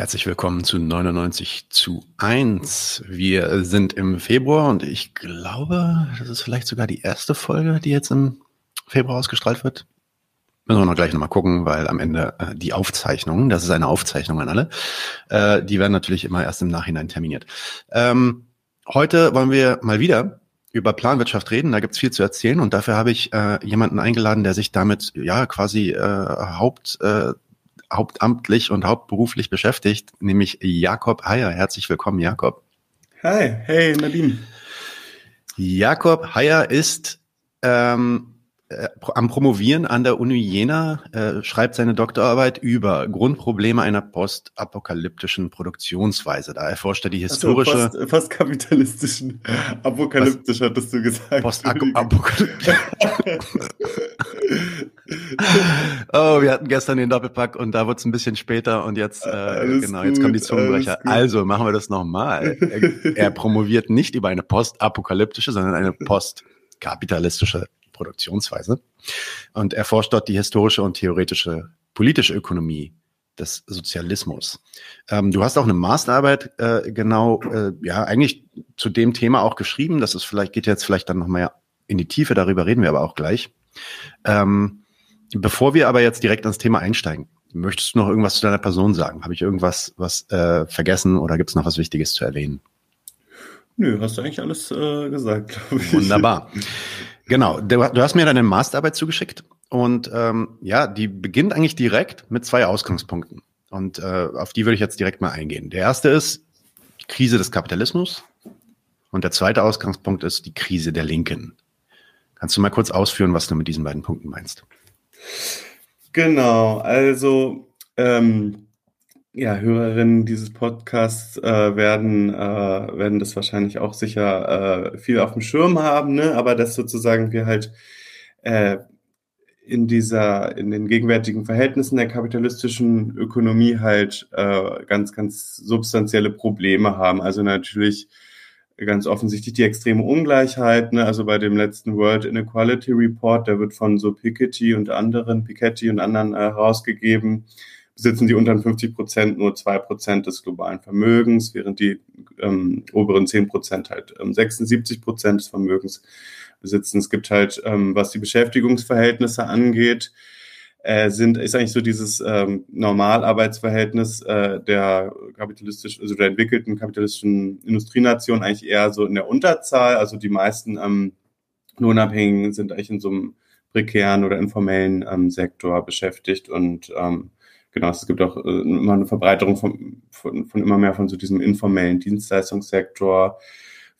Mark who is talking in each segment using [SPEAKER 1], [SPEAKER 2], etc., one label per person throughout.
[SPEAKER 1] Herzlich willkommen zu 99 zu 1. Wir sind im Februar und ich glaube, das ist vielleicht sogar die erste Folge, die jetzt im Februar ausgestrahlt wird. Müssen wir noch gleich nochmal gucken, weil am Ende äh, die Aufzeichnungen, das ist eine Aufzeichnung an alle, äh, die werden natürlich immer erst im Nachhinein terminiert. Ähm, heute wollen wir mal wieder über Planwirtschaft reden. Da gibt's viel zu erzählen und dafür habe ich äh, jemanden eingeladen, der sich damit ja quasi äh, Haupt äh, hauptamtlich und hauptberuflich beschäftigt, nämlich Jakob Heyer. Herzlich willkommen, Jakob.
[SPEAKER 2] Hi, hey Nadine.
[SPEAKER 1] Jakob Heyer ist ähm, äh, am Promovieren an der Uni Jena, äh, schreibt seine Doktorarbeit über Grundprobleme einer postapokalyptischen Produktionsweise. Da erforscht er die historische...
[SPEAKER 2] So, fast, fast kapitalistischen, apokalyptisch was? hattest du gesagt. Postapokalyptisch.
[SPEAKER 1] oh, wir hatten gestern den Doppelpack und da wurde es ein bisschen später und jetzt, äh, genau, jetzt kommen die Zungenbrecher. Also machen wir das nochmal. Er, er promoviert nicht über eine postapokalyptische, sondern eine postkapitalistische Produktionsweise und erforscht dort die historische und theoretische politische Ökonomie des Sozialismus. Ähm, du hast auch eine Masterarbeit äh, genau, äh, ja, eigentlich zu dem Thema auch geschrieben. Das ist vielleicht, geht jetzt vielleicht dann noch mal in die Tiefe, darüber reden wir aber auch gleich. Ähm, bevor wir aber jetzt direkt ans Thema einsteigen, möchtest du noch irgendwas zu deiner Person sagen? Habe ich irgendwas was äh, vergessen oder gibt es noch was Wichtiges zu erwähnen?
[SPEAKER 2] Nö, hast du eigentlich alles äh, gesagt,
[SPEAKER 1] glaube ich. Wunderbar. Genau, du, hast mir deine Masterarbeit zugeschickt und ähm, ja, die beginnt eigentlich direkt mit zwei Ausgangspunkten. Und äh, auf die würde ich jetzt direkt mal eingehen. Der erste ist die Krise des Kapitalismus und der zweite Ausgangspunkt ist die Krise der Linken. Kannst du mal kurz ausführen, was du mit diesen beiden Punkten meinst?
[SPEAKER 2] Genau, also ähm, ja, Hörerinnen dieses Podcasts äh, werden, äh, werden das wahrscheinlich auch sicher äh, viel auf dem Schirm haben, ne? aber dass sozusagen wir halt äh, in dieser, in den gegenwärtigen Verhältnissen der kapitalistischen Ökonomie halt äh, ganz, ganz substanzielle Probleme haben. Also natürlich ganz offensichtlich die extreme Ungleichheit. Ne? Also bei dem letzten World Inequality Report, der wird von so Piketty und anderen, Piketty und anderen äh, herausgegeben, besitzen die unteren 50 Prozent nur zwei Prozent des globalen Vermögens, während die ähm, oberen 10 Prozent halt ähm, 76 Prozent des Vermögens besitzen. Es gibt halt, ähm, was die Beschäftigungsverhältnisse angeht, äh, sind, ist eigentlich so dieses ähm, Normalarbeitsverhältnis äh, der kapitalistischen, also der entwickelten kapitalistischen Industrienation eigentlich eher so in der Unterzahl. Also die meisten ähm, Lohnabhängigen sind eigentlich in so einem prekären oder informellen ähm, Sektor beschäftigt und ähm, genau, es gibt auch äh, immer eine Verbreiterung von, von, von immer mehr von so diesem informellen Dienstleistungssektor.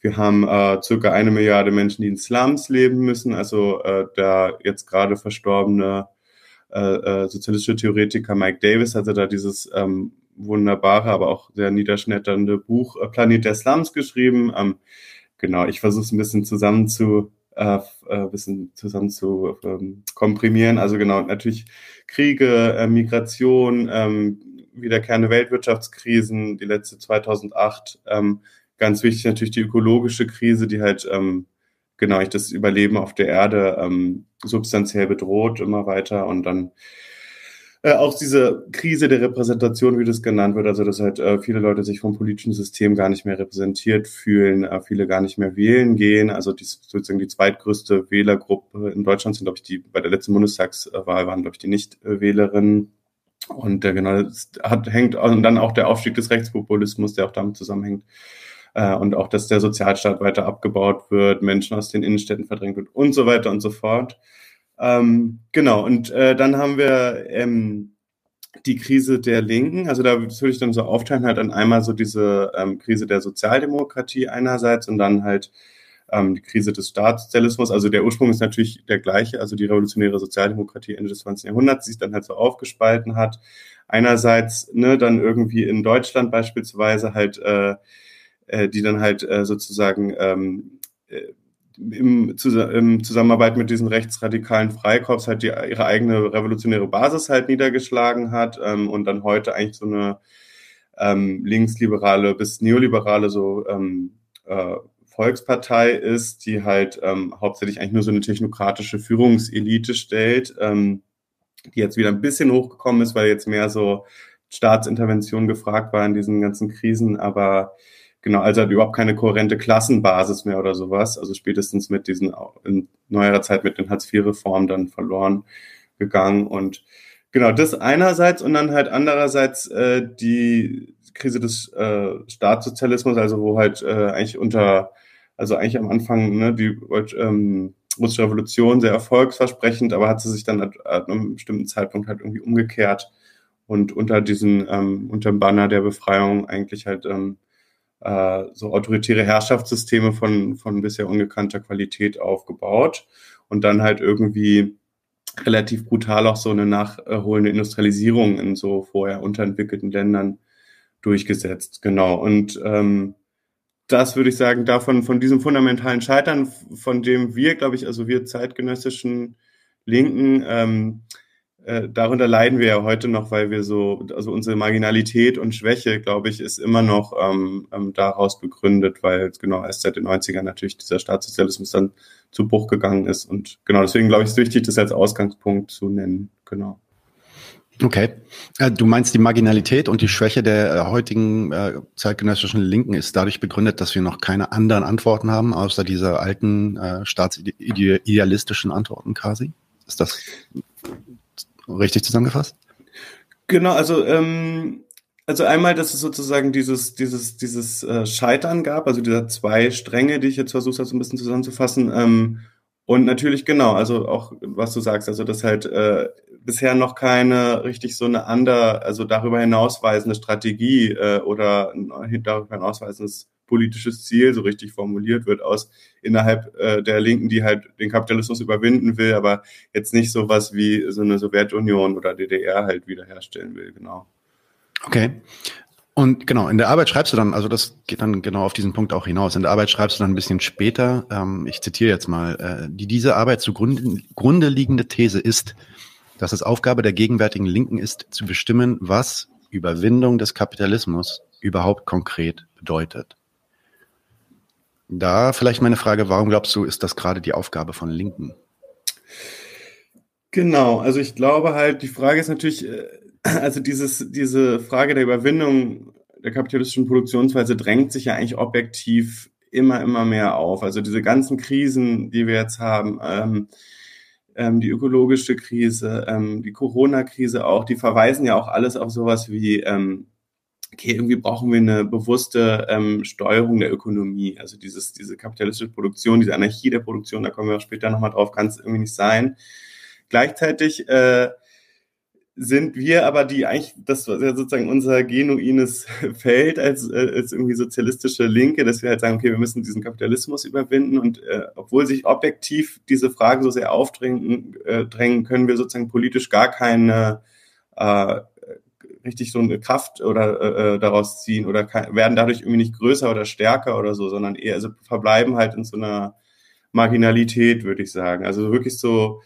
[SPEAKER 2] Wir haben äh, circa eine Milliarde Menschen, die in Slums leben müssen. Also äh, der jetzt gerade verstorbene äh, äh, sozialistische Theoretiker Mike Davis hatte da dieses ähm, wunderbare, aber auch sehr niederschmetternde Buch äh, Planet der Slums geschrieben. Ähm, genau, ich versuche es ein bisschen zusammen zu äh, äh, bisschen zusammen zu ähm, komprimieren. Also genau, natürlich Kriege, äh, Migration, ähm, wiederkehrende Weltwirtschaftskrisen, die letzte 2008. Ähm, ganz wichtig natürlich die ökologische Krise, die halt ähm, genau ich das Überleben auf der Erde ähm, substanziell bedroht immer weiter und dann äh, auch diese Krise der Repräsentation, wie das genannt wird, also dass halt äh, viele Leute sich vom politischen System gar nicht mehr repräsentiert fühlen, äh, viele gar nicht mehr wählen gehen. Also die, sozusagen die zweitgrößte Wählergruppe in Deutschland sind, glaube ich, die bei der letzten Bundestagswahl waren, glaube ich, die Nichtwählerinnen. Und äh, genau, das hat, hängt und dann auch der Aufstieg des Rechtspopulismus, der auch damit zusammenhängt. Äh, und auch, dass der Sozialstaat weiter abgebaut wird, Menschen aus den Innenstädten verdrängt wird und so weiter und so fort. Ähm, genau, und äh, dann haben wir ähm, die Krise der Linken. Also da würde ich dann so aufteilen, halt dann einmal so diese ähm, Krise der Sozialdemokratie einerseits und dann halt ähm, die Krise des Staatssozialismus. Also der Ursprung ist natürlich der gleiche, also die revolutionäre Sozialdemokratie Ende des 20. Jahrhunderts, die sich dann halt so aufgespalten hat. Einerseits ne, dann irgendwie in Deutschland beispielsweise halt, äh, äh, die dann halt äh, sozusagen ähm, äh, im, im Zusammenarbeit mit diesen rechtsradikalen Freikorps halt die, ihre eigene revolutionäre Basis halt niedergeschlagen hat ähm, und dann heute eigentlich so eine ähm, linksliberale bis neoliberale so ähm, äh, Volkspartei ist, die halt ähm, hauptsächlich eigentlich nur so eine technokratische Führungselite stellt, ähm, die jetzt wieder ein bisschen hochgekommen ist, weil jetzt mehr so Staatsintervention gefragt war in diesen ganzen Krisen, aber genau, also hat überhaupt keine kohärente Klassenbasis mehr oder sowas. Also spätestens mit diesen in neuerer Zeit mit den Hartz-IV-Reformen dann verloren gegangen und genau das einerseits und dann halt andererseits äh, die Krise des äh, Staatssozialismus, also wo halt äh, eigentlich unter, also eigentlich am Anfang ne, die ähm, russische Revolution sehr erfolgsversprechend, aber hat sie sich dann at einem bestimmten Zeitpunkt halt irgendwie umgekehrt und unter diesen, ähm, unter dem Banner der Befreiung eigentlich halt ähm, äh, so autoritäre Herrschaftssysteme von, von bisher ungekannter Qualität aufgebaut und dann halt irgendwie relativ brutal auch so eine nachholende Industrialisierung in so vorher unterentwickelten Ländern durchgesetzt. Genau. Und ähm, das würde ich sagen, davon, von diesem fundamentalen Scheitern, von dem wir, glaube ich, also wir zeitgenössischen Linken, ähm, äh, darunter leiden wir ja heute noch, weil wir so, also unsere Marginalität und Schwäche, glaube ich, ist immer noch ähm, ähm, daraus begründet, weil genau erst seit den 90ern natürlich dieser Staatssozialismus dann zu Bruch gegangen ist. Und genau deswegen, glaube ich, ist wichtig, das als Ausgangspunkt zu nennen. Genau.
[SPEAKER 1] Okay. Äh, du meinst, die Marginalität und die Schwäche der äh, heutigen äh, zeitgenössischen Linken ist dadurch begründet, dass wir noch keine anderen Antworten haben, außer dieser alten äh, staatsidealistischen Antworten quasi? Ist das richtig zusammengefasst?
[SPEAKER 2] Genau, also ähm, also einmal, dass es sozusagen dieses dieses dieses äh, Scheitern gab, also dieser zwei Stränge, die ich jetzt versucht habe, so ein bisschen zusammenzufassen. Ähm, und natürlich genau, also auch was du sagst, also dass halt äh, bisher noch keine richtig so eine andere, also darüber hinausweisende Strategie äh, oder ein darüber hinausweisendes politisches Ziel so richtig formuliert wird aus innerhalb äh, der Linken, die halt den Kapitalismus überwinden will, aber jetzt nicht sowas wie so eine Sowjetunion oder DDR halt wiederherstellen will, genau.
[SPEAKER 1] Okay. Und genau, in der Arbeit schreibst du dann, also das geht dann genau auf diesen Punkt auch hinaus. In der Arbeit schreibst du dann ein bisschen später, ähm, ich zitiere jetzt mal, äh, die diese Arbeit zugrunde Grunde liegende These ist, dass es Aufgabe der gegenwärtigen Linken ist, zu bestimmen, was Überwindung des Kapitalismus überhaupt konkret bedeutet. Da vielleicht meine Frage, warum glaubst du, ist das gerade die Aufgabe von Linken?
[SPEAKER 2] Genau, also ich glaube halt, die Frage ist natürlich, äh, also dieses, diese Frage der Überwindung der kapitalistischen Produktionsweise drängt sich ja eigentlich objektiv immer, immer mehr auf. Also diese ganzen Krisen, die wir jetzt haben, ähm, ähm, die ökologische Krise, ähm, die Corona-Krise auch, die verweisen ja auch alles auf sowas wie, ähm, okay, irgendwie brauchen wir eine bewusste ähm, Steuerung der Ökonomie. Also dieses, diese kapitalistische Produktion, diese Anarchie der Produktion, da kommen wir auch später nochmal drauf, kann es irgendwie nicht sein. Gleichzeitig äh, sind wir aber die eigentlich, das war ja sozusagen unser genuines Feld als, äh, als irgendwie sozialistische Linke, dass wir halt sagen, okay, wir müssen diesen Kapitalismus überwinden und äh, obwohl sich objektiv diese Fragen so sehr aufdrängen, äh, drängen, können wir sozusagen politisch gar keine äh, richtig so eine Kraft oder äh, äh daraus ziehen oder kann, werden dadurch irgendwie nicht größer oder stärker oder so, sondern eher also verbleiben halt in so einer Marginalität, würde ich sagen. Also wirklich so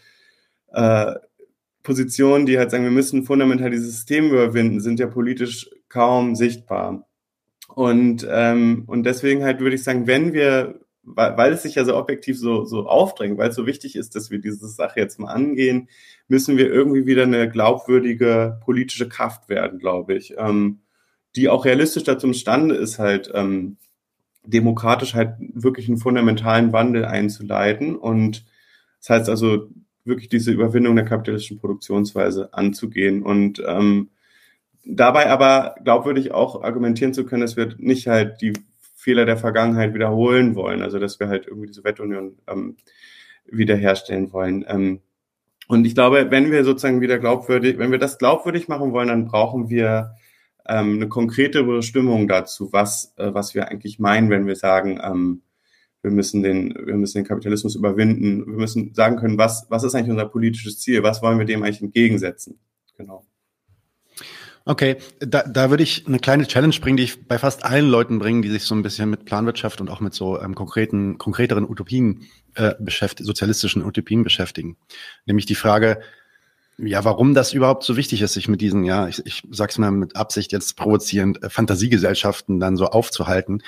[SPEAKER 2] äh, Positionen, die halt sagen, wir müssen fundamental dieses System überwinden, sind ja politisch kaum sichtbar. Und, ähm, und deswegen halt würde ich sagen, wenn wir, weil, weil es sich ja so objektiv so, so aufdrängt, weil es so wichtig ist, dass wir diese Sache jetzt mal angehen, müssen wir irgendwie wieder eine glaubwürdige politische Kraft werden, glaube ich, ähm, die auch realistisch dazu imstande ist, halt ähm, demokratisch halt wirklich einen fundamentalen Wandel einzuleiten. Und das heißt also, wirklich diese Überwindung der kapitalistischen Produktionsweise anzugehen und ähm, dabei aber glaubwürdig auch argumentieren zu können, dass wir nicht halt die Fehler der Vergangenheit wiederholen wollen, also dass wir halt irgendwie die Sowjetunion ähm, wiederherstellen wollen. Ähm, und ich glaube, wenn wir sozusagen wieder glaubwürdig, wenn wir das glaubwürdig machen wollen, dann brauchen wir ähm, eine konkrete Bestimmung dazu, was, äh, was wir eigentlich meinen, wenn wir sagen, ähm, wir müssen den, wir müssen den Kapitalismus überwinden. Wir müssen sagen können, was, was ist eigentlich unser politisches Ziel? Was wollen wir dem eigentlich entgegensetzen? Genau.
[SPEAKER 1] Okay, da, da würde ich eine kleine Challenge bringen, die ich bei fast allen Leuten bringe, die sich so ein bisschen mit Planwirtschaft und auch mit so ähm, konkreten, konkreteren Utopien äh, beschäftigen, sozialistischen Utopien beschäftigen. Nämlich die Frage, Ja, warum das überhaupt so wichtig ist, sich mit diesen, ja, ich, ich sag's mal mit Absicht jetzt provozierend, äh, Fantasiegesellschaften dann so aufzuhalten,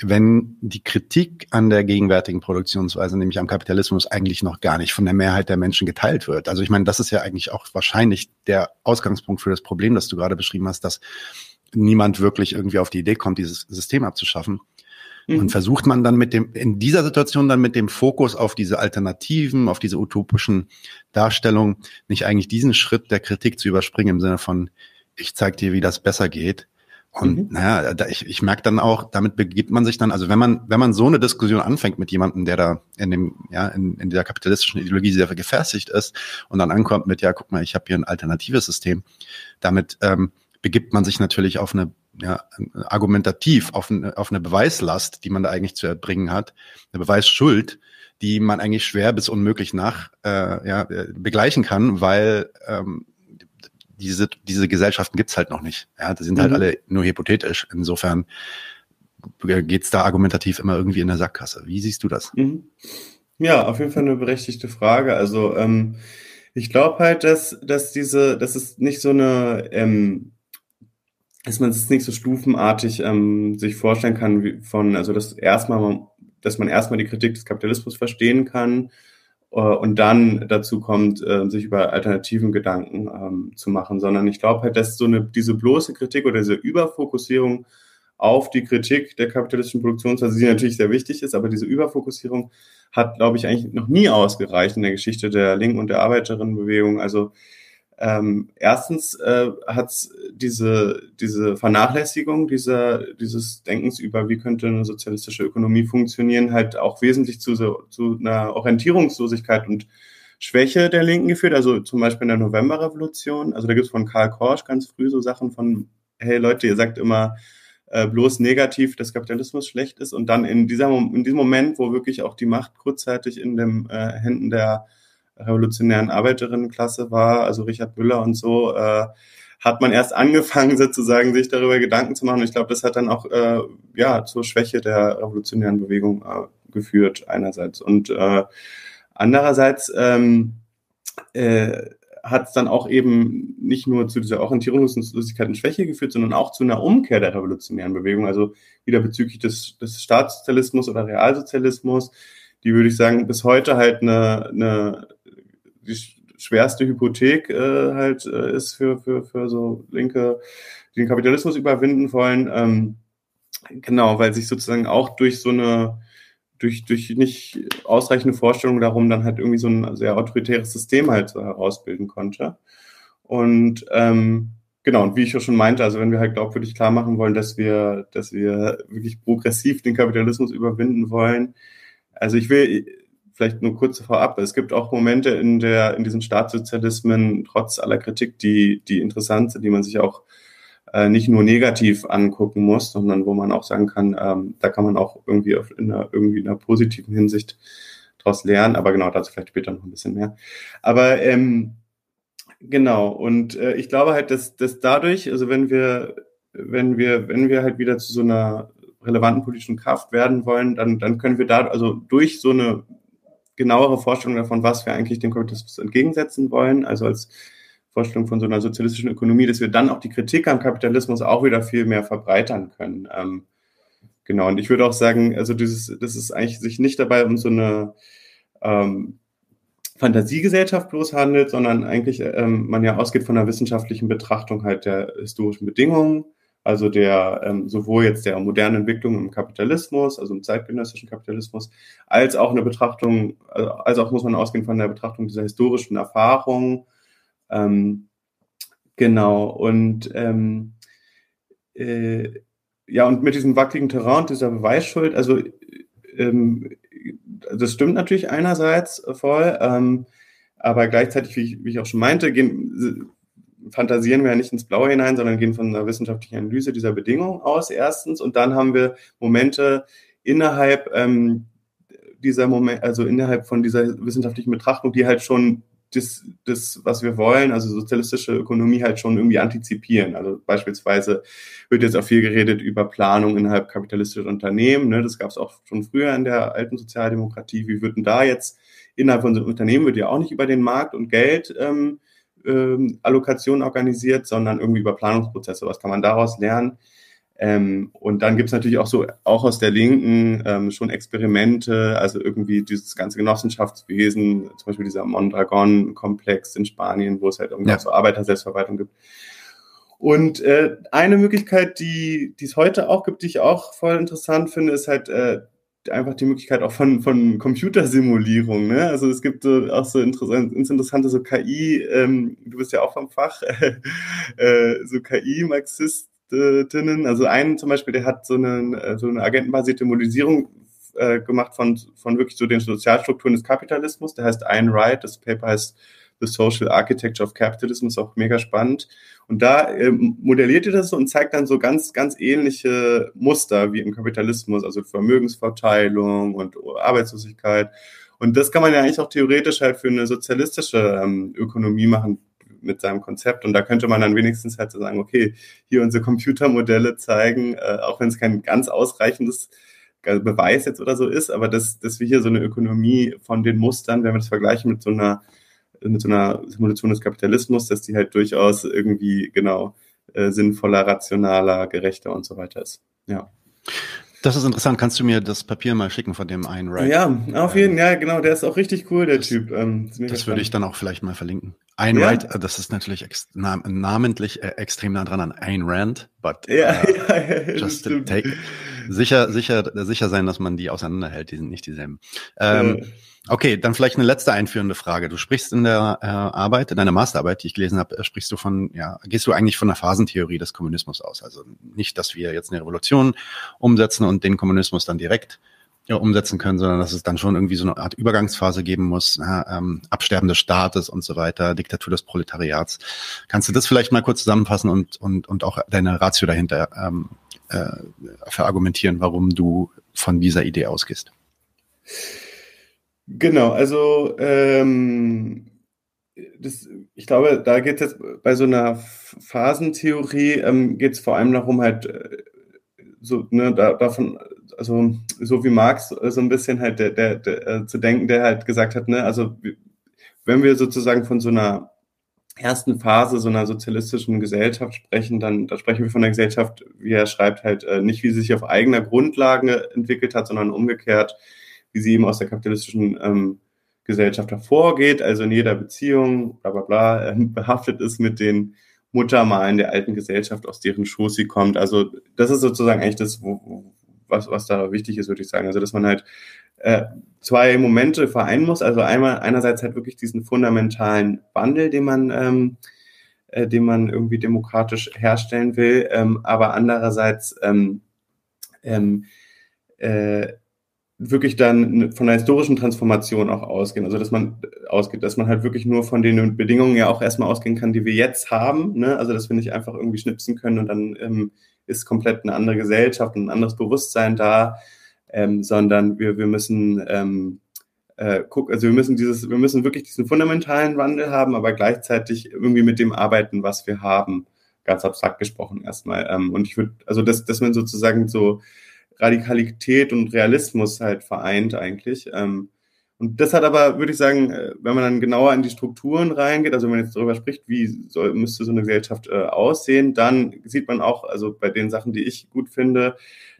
[SPEAKER 1] wenn die Kritik an der gegenwärtigen Produktionsweise, nämlich am Kapitalismus, eigentlich noch gar nicht von der Mehrheit der Menschen geteilt wird. Also ich meine, das ist ja eigentlich auch wahrscheinlich der Ausgangspunkt für das Problem, das du gerade beschrieben hast, dass niemand wirklich irgendwie auf die Idee kommt, dieses System abzuschaffen. Und mhm. versucht man dann mit dem, in dieser Situation dann mit dem Fokus auf diese Alternativen, auf diese utopischen Darstellungen, nicht eigentlich diesen Schritt der Kritik zu überspringen im Sinne von, ich zeig dir, wie das besser geht. Und mhm. naja, da, ich, ich merke dann auch, damit begibt man sich dann, also wenn man, wenn man so eine Diskussion anfängt mit jemandem, der da in dem, ja, in, in dieser kapitalistischen Ideologie sehr gefestigt ist und dann ankommt mit, ja, guck mal, ich habe hier ein alternatives System, damit ähm, begibt man sich natürlich auf eine ja, argumentativ auf eine, auf eine Beweislast, die man da eigentlich zu erbringen hat, eine Beweisschuld, die man eigentlich schwer bis unmöglich nach äh, ja, begleichen kann, weil ähm, diese, diese Gesellschaften gibt's halt noch nicht. Ja, die sind halt mhm. alle nur hypothetisch. Insofern geht's da argumentativ immer irgendwie in der Sackgasse. Wie siehst du das? Mhm.
[SPEAKER 2] Ja, auf jeden Fall eine berechtigte Frage. Also ähm, ich glaube halt, dass, dass diese, dass es nicht so eine ähm, dass man es nicht so stufenartig ähm, sich vorstellen kann, wie von, also dass erstmal, dass man erstmal die Kritik des Kapitalismus verstehen kann äh, und dann dazu kommt, äh, sich über alternativen Gedanken ähm, zu machen, sondern ich glaube halt, dass so eine diese bloße Kritik oder diese Überfokussierung auf die Kritik der kapitalistischen Produktionsweise, die natürlich sehr wichtig ist, aber diese Überfokussierung hat, glaube ich, eigentlich noch nie ausgereicht in der Geschichte der Linken und der Arbeiterinnenbewegung. Also ähm, erstens äh, hat diese, diese Vernachlässigung dieser, dieses Denkens über, wie könnte eine sozialistische Ökonomie funktionieren, halt auch wesentlich zu, zu einer Orientierungslosigkeit und Schwäche der Linken geführt. Also zum Beispiel in der Novemberrevolution. Also da gibt es von Karl Korsch ganz früh so Sachen von, hey Leute, ihr sagt immer äh, bloß negativ, dass Kapitalismus schlecht ist. Und dann in, dieser, in diesem Moment, wo wirklich auch die Macht kurzzeitig in den äh, Händen der revolutionären Arbeiterinnenklasse war, also Richard Müller und so, äh, hat man erst angefangen, sozusagen sich darüber Gedanken zu machen. Ich glaube, das hat dann auch äh, ja zur Schwäche der revolutionären Bewegung äh, geführt einerseits. Und äh, andererseits ähm, äh, hat es dann auch eben nicht nur zu dieser Orientierungslosigkeit und Schwäche geführt, sondern auch zu einer Umkehr der revolutionären Bewegung, also wieder bezüglich des, des Staatssozialismus oder Realsozialismus, die würde ich sagen bis heute halt eine, eine die schwerste Hypothek äh, halt äh, ist für, für, für so Linke, die den Kapitalismus überwinden wollen. Ähm, genau, weil sich sozusagen auch durch so eine durch, durch nicht ausreichende Vorstellung darum dann halt irgendwie so ein sehr autoritäres System halt so herausbilden konnte. Und ähm, genau, und wie ich auch schon meinte, also wenn wir halt glaubwürdig klar machen wollen, dass wir, dass wir wirklich progressiv den Kapitalismus überwinden wollen, also ich will, vielleicht nur kurz vorab, es gibt auch Momente in der, in diesen Staatssozialismen, trotz aller Kritik, die, die interessant sind, die man sich auch äh, nicht nur negativ angucken muss, sondern wo man auch sagen kann, ähm, da kann man auch irgendwie auf, in einer, irgendwie in einer positiven Hinsicht daraus lernen. Aber genau, dazu vielleicht später noch ein bisschen mehr. Aber ähm, genau, und äh, ich glaube halt, dass, dass dadurch, also wenn wir, wenn wir, wenn wir halt wieder zu so einer relevanten politischen Kraft werden wollen, dann, dann können wir da, also durch so eine genauere Vorstellung davon, was wir eigentlich dem Kapitalismus entgegensetzen wollen, also als Vorstellung von so einer sozialistischen Ökonomie, dass wir dann auch die Kritik am Kapitalismus auch wieder viel mehr verbreitern können. Ähm, genau, und ich würde auch sagen, also dieses, das ist eigentlich sich nicht dabei um so eine ähm, Fantasiegesellschaft bloß handelt, sondern eigentlich ähm, man ja ausgeht von einer wissenschaftlichen Betrachtung halt der historischen Bedingungen, also der ähm, sowohl jetzt der modernen Entwicklung im Kapitalismus, also im zeitgenössischen Kapitalismus, als auch eine Betrachtung, also, als auch muss man ausgehen von der Betrachtung dieser historischen Erfahrung. Ähm, genau, und ähm, äh, ja, und mit diesem wackeligen Terrain, dieser Beweisschuld, also ähm, das stimmt natürlich einerseits voll, ähm, aber gleichzeitig, wie ich, wie ich auch schon meinte, gehen, fantasieren wir ja nicht ins Blaue hinein, sondern gehen von einer wissenschaftlichen Analyse dieser Bedingungen aus, erstens. Und dann haben wir Momente innerhalb ähm, dieser Moment, also innerhalb von dieser wissenschaftlichen Betrachtung, die halt schon das, das, was wir wollen, also sozialistische Ökonomie halt schon irgendwie antizipieren. Also beispielsweise wird jetzt auch viel geredet über Planung innerhalb kapitalistischer Unternehmen. Ne? Das gab es auch schon früher in der alten Sozialdemokratie. Wie würden da jetzt innerhalb von so Unternehmen wird ja auch nicht über den Markt und Geld ähm, ähm, Allokation organisiert, sondern irgendwie über Planungsprozesse. Was kann man daraus lernen? Ähm, und dann gibt es natürlich auch so, auch aus der Linken, ähm, schon Experimente, also irgendwie dieses ganze Genossenschaftswesen, zum Beispiel dieser Mondragon-Komplex in Spanien, wo es halt irgendwie ja. so Arbeiterselbstverwaltung gibt. Und äh, eine Möglichkeit, die, die es heute auch gibt, die ich auch voll interessant finde, ist halt äh, einfach die Möglichkeit auch von, von Computersimulierung. Ne? Also es gibt so, auch so interessant, interessante so KI, ähm, du bist ja auch vom Fach, äh, so KI-Marxist, Aktivistinnen. Also einen zum Beispiel, der hat so eine, äh, so eine agentenbasierte Modellisierung äh, gemacht von, von wirklich so den Sozialstrukturen des Kapitalismus. Der heißt Ayn Wright. Das Paper heißt The Social Architecture of Capitalism. Ist auch mega spannend. Und da äh, modelliert er das so und zeigt dann so ganz, ganz ähnliche Muster wie im Kapitalismus, also Vermögensverteilung und Arbeitslosigkeit. Und das kann man ja eigentlich auch theoretisch halt für eine sozialistische ähm, Ökonomie machen, mit seinem Konzept. Und da könnte man dann wenigstens halt so sagen, okay, hier unsere Computermodelle zeigen, äh, auch wenn es kein ganz ausreichendes Beweis jetzt oder so ist, aber dass, dass wir hier so eine Ökonomie von den Mustern, wenn wir das vergleichen mit so einer mit so einer Simulation des Kapitalismus, dass die halt durchaus irgendwie genau äh, sinnvoller, rationaler, gerechter und so weiter ist. Ja.
[SPEAKER 1] Das ist interessant. Kannst du mir das Papier mal schicken von dem einen
[SPEAKER 2] Wright? Ja, auf jeden Fall. Ja, genau. Der ist auch richtig cool, der das, Typ. Ähm,
[SPEAKER 1] das würde ich dann auch vielleicht mal verlinken. Ayn ja. Äh, das ist natürlich ex nam namentlich äh, extrem nah dran an Ayn Rand, but ja, uh, ja, ja, just to take, sicher, sicher, sicher sein, dass man die auseinanderhält, die sind nicht dieselben. Ähm, okay, dann vielleicht eine letzte einführende Frage. Du sprichst in der äh, Arbeit, in deiner Masterarbeit, die ich gelesen habe, äh, sprichst du von, ja, gehst du eigentlich von der Phasentheorie des Kommunismus aus? Also nicht, dass wir jetzt eine Revolution umsetzen und den Kommunismus dann direkt ja, umsetzen können, sondern dass es dann schon irgendwie so eine Art Übergangsphase geben muss, ja, ähm, Absterben des Staates und so weiter, Diktatur des Proletariats. Kannst du das vielleicht mal kurz zusammenfassen und, und, und auch deine Ratio dahinter ähm, äh, verargumentieren, warum du von dieser Idee ausgehst?
[SPEAKER 2] Genau, also ähm, das, ich glaube, da geht es jetzt bei so einer Phasentheorie, ähm, geht es vor allem darum, halt äh, so, ne, da, davon also so wie Marx äh, so ein bisschen halt der, der, der, äh, zu denken, der halt gesagt hat, ne, also wenn wir sozusagen von so einer ersten Phase so einer sozialistischen Gesellschaft sprechen, dann da sprechen wir von einer Gesellschaft, wie er schreibt, halt äh, nicht, wie sie sich auf eigener Grundlage entwickelt hat, sondern umgekehrt, wie sie eben aus der kapitalistischen ähm, Gesellschaft hervorgeht, also in jeder Beziehung, bla bla bla, äh, behaftet ist mit den Muttermalen der alten Gesellschaft, aus deren Schoß sie kommt. Also das ist sozusagen eigentlich das, wo, was, was da wichtig ist, würde ich sagen. Also, dass man halt äh, zwei Momente vereinen muss. Also einmal einerseits halt wirklich diesen fundamentalen Wandel, den man, ähm, äh, den man irgendwie demokratisch herstellen will, ähm, aber andererseits ähm, ähm, äh, wirklich dann von einer historischen Transformation auch ausgehen. Also dass man ausgeht, dass man halt wirklich nur von den Bedingungen ja auch erstmal ausgehen kann, die wir jetzt haben. Ne? Also dass wir nicht einfach irgendwie schnipsen können und dann ähm, ist komplett eine andere Gesellschaft, ein anderes Bewusstsein da, ähm, sondern wir, wir müssen ähm, äh, gucken, also wir müssen dieses, wir müssen wirklich diesen fundamentalen Wandel haben, aber gleichzeitig irgendwie mit dem arbeiten, was wir haben, ganz abstrakt gesprochen erstmal. Ähm, und ich würde, also dass, dass man sozusagen so Radikalität und Realismus halt vereint eigentlich. Ähm, und das hat aber, würde ich sagen, äh, wenn man dann genauer in die Strukturen reingeht, also wenn man jetzt darüber spricht, wie soll, müsste so eine Gesellschaft äh, aussehen, dann sieht man auch, also bei den Sachen, die ich gut finde,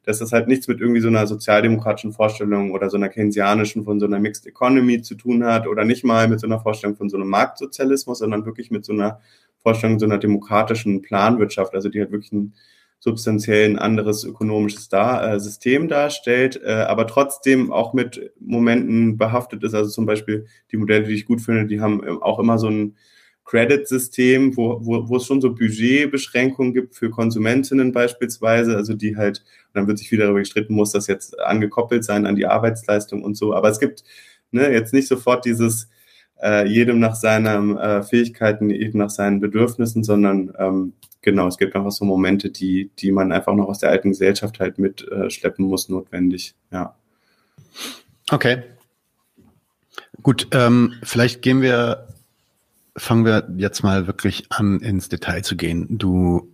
[SPEAKER 2] dass das halt nichts mit irgendwie so einer sozialdemokratischen Vorstellung oder so einer keynesianischen von so einer Mixed Economy zu tun hat oder nicht mal mit so einer Vorstellung von so einem Marktsozialismus, sondern wirklich mit so einer Vorstellung so einer demokratischen Planwirtschaft, also die halt wirklich ein substanziell ein anderes ökonomisches äh, System darstellt, äh, aber trotzdem auch mit Momenten behaftet ist. Also zum Beispiel die Modelle, die ich gut finde, die haben äh, auch immer so ein Credit-System, wo, wo, wo es schon so Budgetbeschränkungen gibt für Konsumentinnen beispielsweise, also die halt, dann wird sich wieder darüber gestritten, muss das jetzt angekoppelt sein an die Arbeitsleistung und so. Aber es gibt ne, jetzt nicht sofort dieses äh, jedem nach seinen äh, Fähigkeiten, jedem nach seinen Bedürfnissen, sondern ähm, genau, es gibt einfach so Momente, die, die man einfach noch aus der alten Gesellschaft halt mitschleppen äh, muss, notwendig, ja.
[SPEAKER 1] Okay. Gut, ähm, vielleicht gehen wir, fangen wir jetzt mal wirklich an, ins Detail zu gehen. Du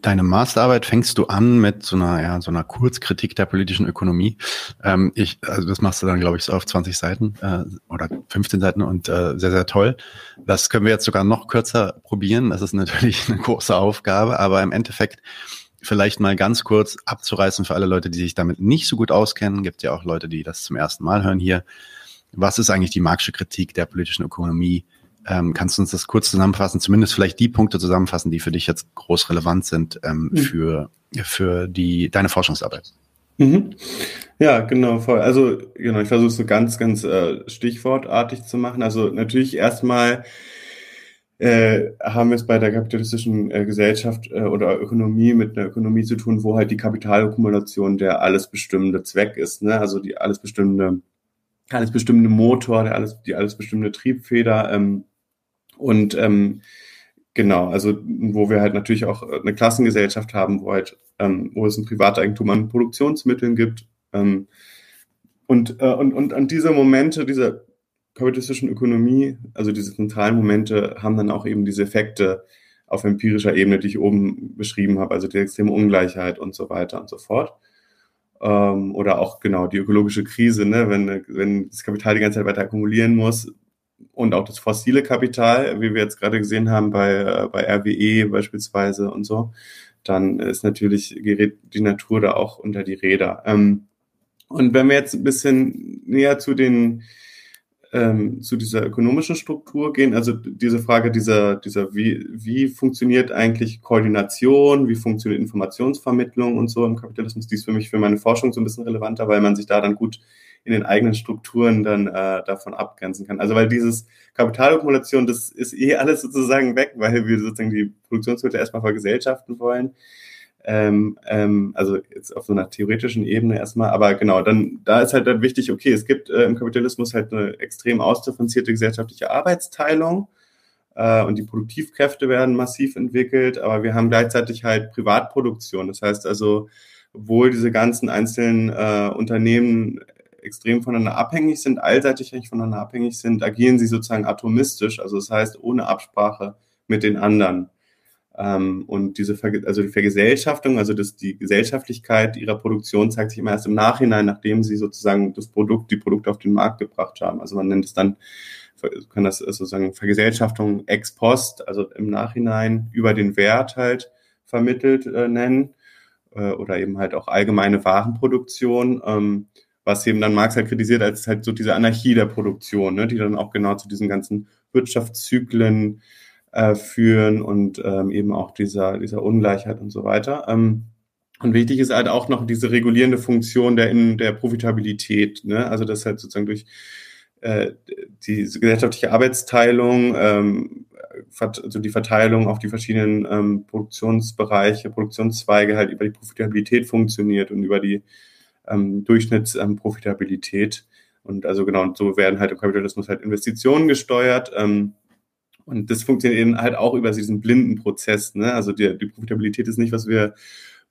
[SPEAKER 1] deine Masterarbeit fängst du an mit so einer, ja, so einer Kurzkritik der politischen Ökonomie. Ähm, ich, also das machst du dann, glaube ich, so auf 20 Seiten äh, oder 15 Seiten und äh, sehr, sehr toll. Das können wir jetzt sogar noch kürzer probieren. Das ist natürlich eine große Aufgabe, aber im Endeffekt vielleicht mal ganz kurz abzureißen für alle Leute, die sich damit nicht so gut auskennen. Gibt ja auch Leute, die das zum ersten Mal hören hier. Was ist eigentlich die marxische Kritik der politischen Ökonomie? Ähm, kannst du uns das kurz zusammenfassen, zumindest vielleicht die Punkte zusammenfassen, die für dich jetzt groß relevant sind ähm, mhm. für, für die, deine Forschungsarbeit?
[SPEAKER 2] Mhm. Ja, genau, voll. Also, genau, ich versuche es so ganz, ganz äh, stichwortartig zu machen. Also natürlich erstmal äh, haben wir es bei der kapitalistischen äh, Gesellschaft äh, oder Ökonomie mit einer Ökonomie zu tun, wo halt die Kapitalakkumulation der alles bestimmende Zweck ist, ne? Also die alles bestimmende, alles bestimmende Motor, der alles, die alles bestimmende Triebfeder. Ähm, und ähm, genau, also wo wir halt natürlich auch eine Klassengesellschaft haben, wo halt, ähm, wo es ein Privateigentum an Produktionsmitteln gibt. Ähm, und, äh, und, und an diese Momente dieser kapitalistischen Ökonomie, also diese zentralen Momente, haben dann auch eben diese Effekte auf empirischer Ebene, die ich oben beschrieben habe, also die extreme Ungleichheit und so weiter und so fort. Ähm, oder auch genau die ökologische Krise, ne? wenn, wenn das Kapital die ganze Zeit weiter akkumulieren muss, und auch das fossile Kapital, wie wir jetzt gerade gesehen haben bei, äh, bei RWE beispielsweise und so, dann ist natürlich, gerät die Natur da auch unter die Räder. Ähm, und wenn wir jetzt ein bisschen näher zu den ähm, zu dieser ökonomischen Struktur gehen, also diese Frage dieser, dieser wie, wie funktioniert eigentlich Koordination, wie funktioniert Informationsvermittlung und so im Kapitalismus, die ist für mich für meine Forschung so ein bisschen relevanter, weil man sich da dann gut in den eigenen Strukturen dann äh, davon abgrenzen kann. Also weil dieses Kapitalakkumulation, das ist eh alles sozusagen weg, weil wir sozusagen die Produktionsmittel erstmal vergesellschaften wollen. Ähm, ähm, also jetzt auf so einer theoretischen Ebene erstmal, aber genau, dann da ist halt dann wichtig, okay, es gibt äh, im Kapitalismus halt eine extrem ausdifferenzierte gesellschaftliche Arbeitsteilung äh, und die Produktivkräfte werden massiv entwickelt, aber wir haben gleichzeitig halt Privatproduktion. Das heißt also, obwohl diese ganzen einzelnen äh, Unternehmen extrem voneinander abhängig sind, allseitig eigentlich voneinander abhängig sind, agieren sie sozusagen atomistisch, also das heißt ohne Absprache mit den anderen. Ähm, und diese, also die Vergesellschaftung, also das, die Gesellschaftlichkeit ihrer Produktion zeigt sich immer erst im Nachhinein, nachdem sie sozusagen das Produkt, die Produkte auf den Markt gebracht haben. Also man nennt es dann, kann das sozusagen Vergesellschaftung ex post, also im Nachhinein über den Wert halt vermittelt äh, nennen äh, oder eben halt auch allgemeine Warenproduktion. Ähm, was eben dann Marx halt kritisiert als halt so diese Anarchie der Produktion, ne, die dann auch genau zu diesen ganzen Wirtschaftszyklen äh, führen und ähm, eben auch dieser, dieser Ungleichheit und so weiter. Ähm, und wichtig ist halt auch noch diese regulierende Funktion der, in der Profitabilität, ne? also das halt sozusagen durch äh, die gesellschaftliche Arbeitsteilung, ähm, also die Verteilung auf die verschiedenen ähm, Produktionsbereiche, Produktionszweige halt über die Profitabilität funktioniert und über die ähm, Durchschnittsprofitabilität. und also genau, und so werden halt im Kapitalismus halt Investitionen gesteuert. Ähm, und das funktioniert eben halt auch über diesen blinden Prozess. Ne? Also die, die Profitabilität ist nicht, was wir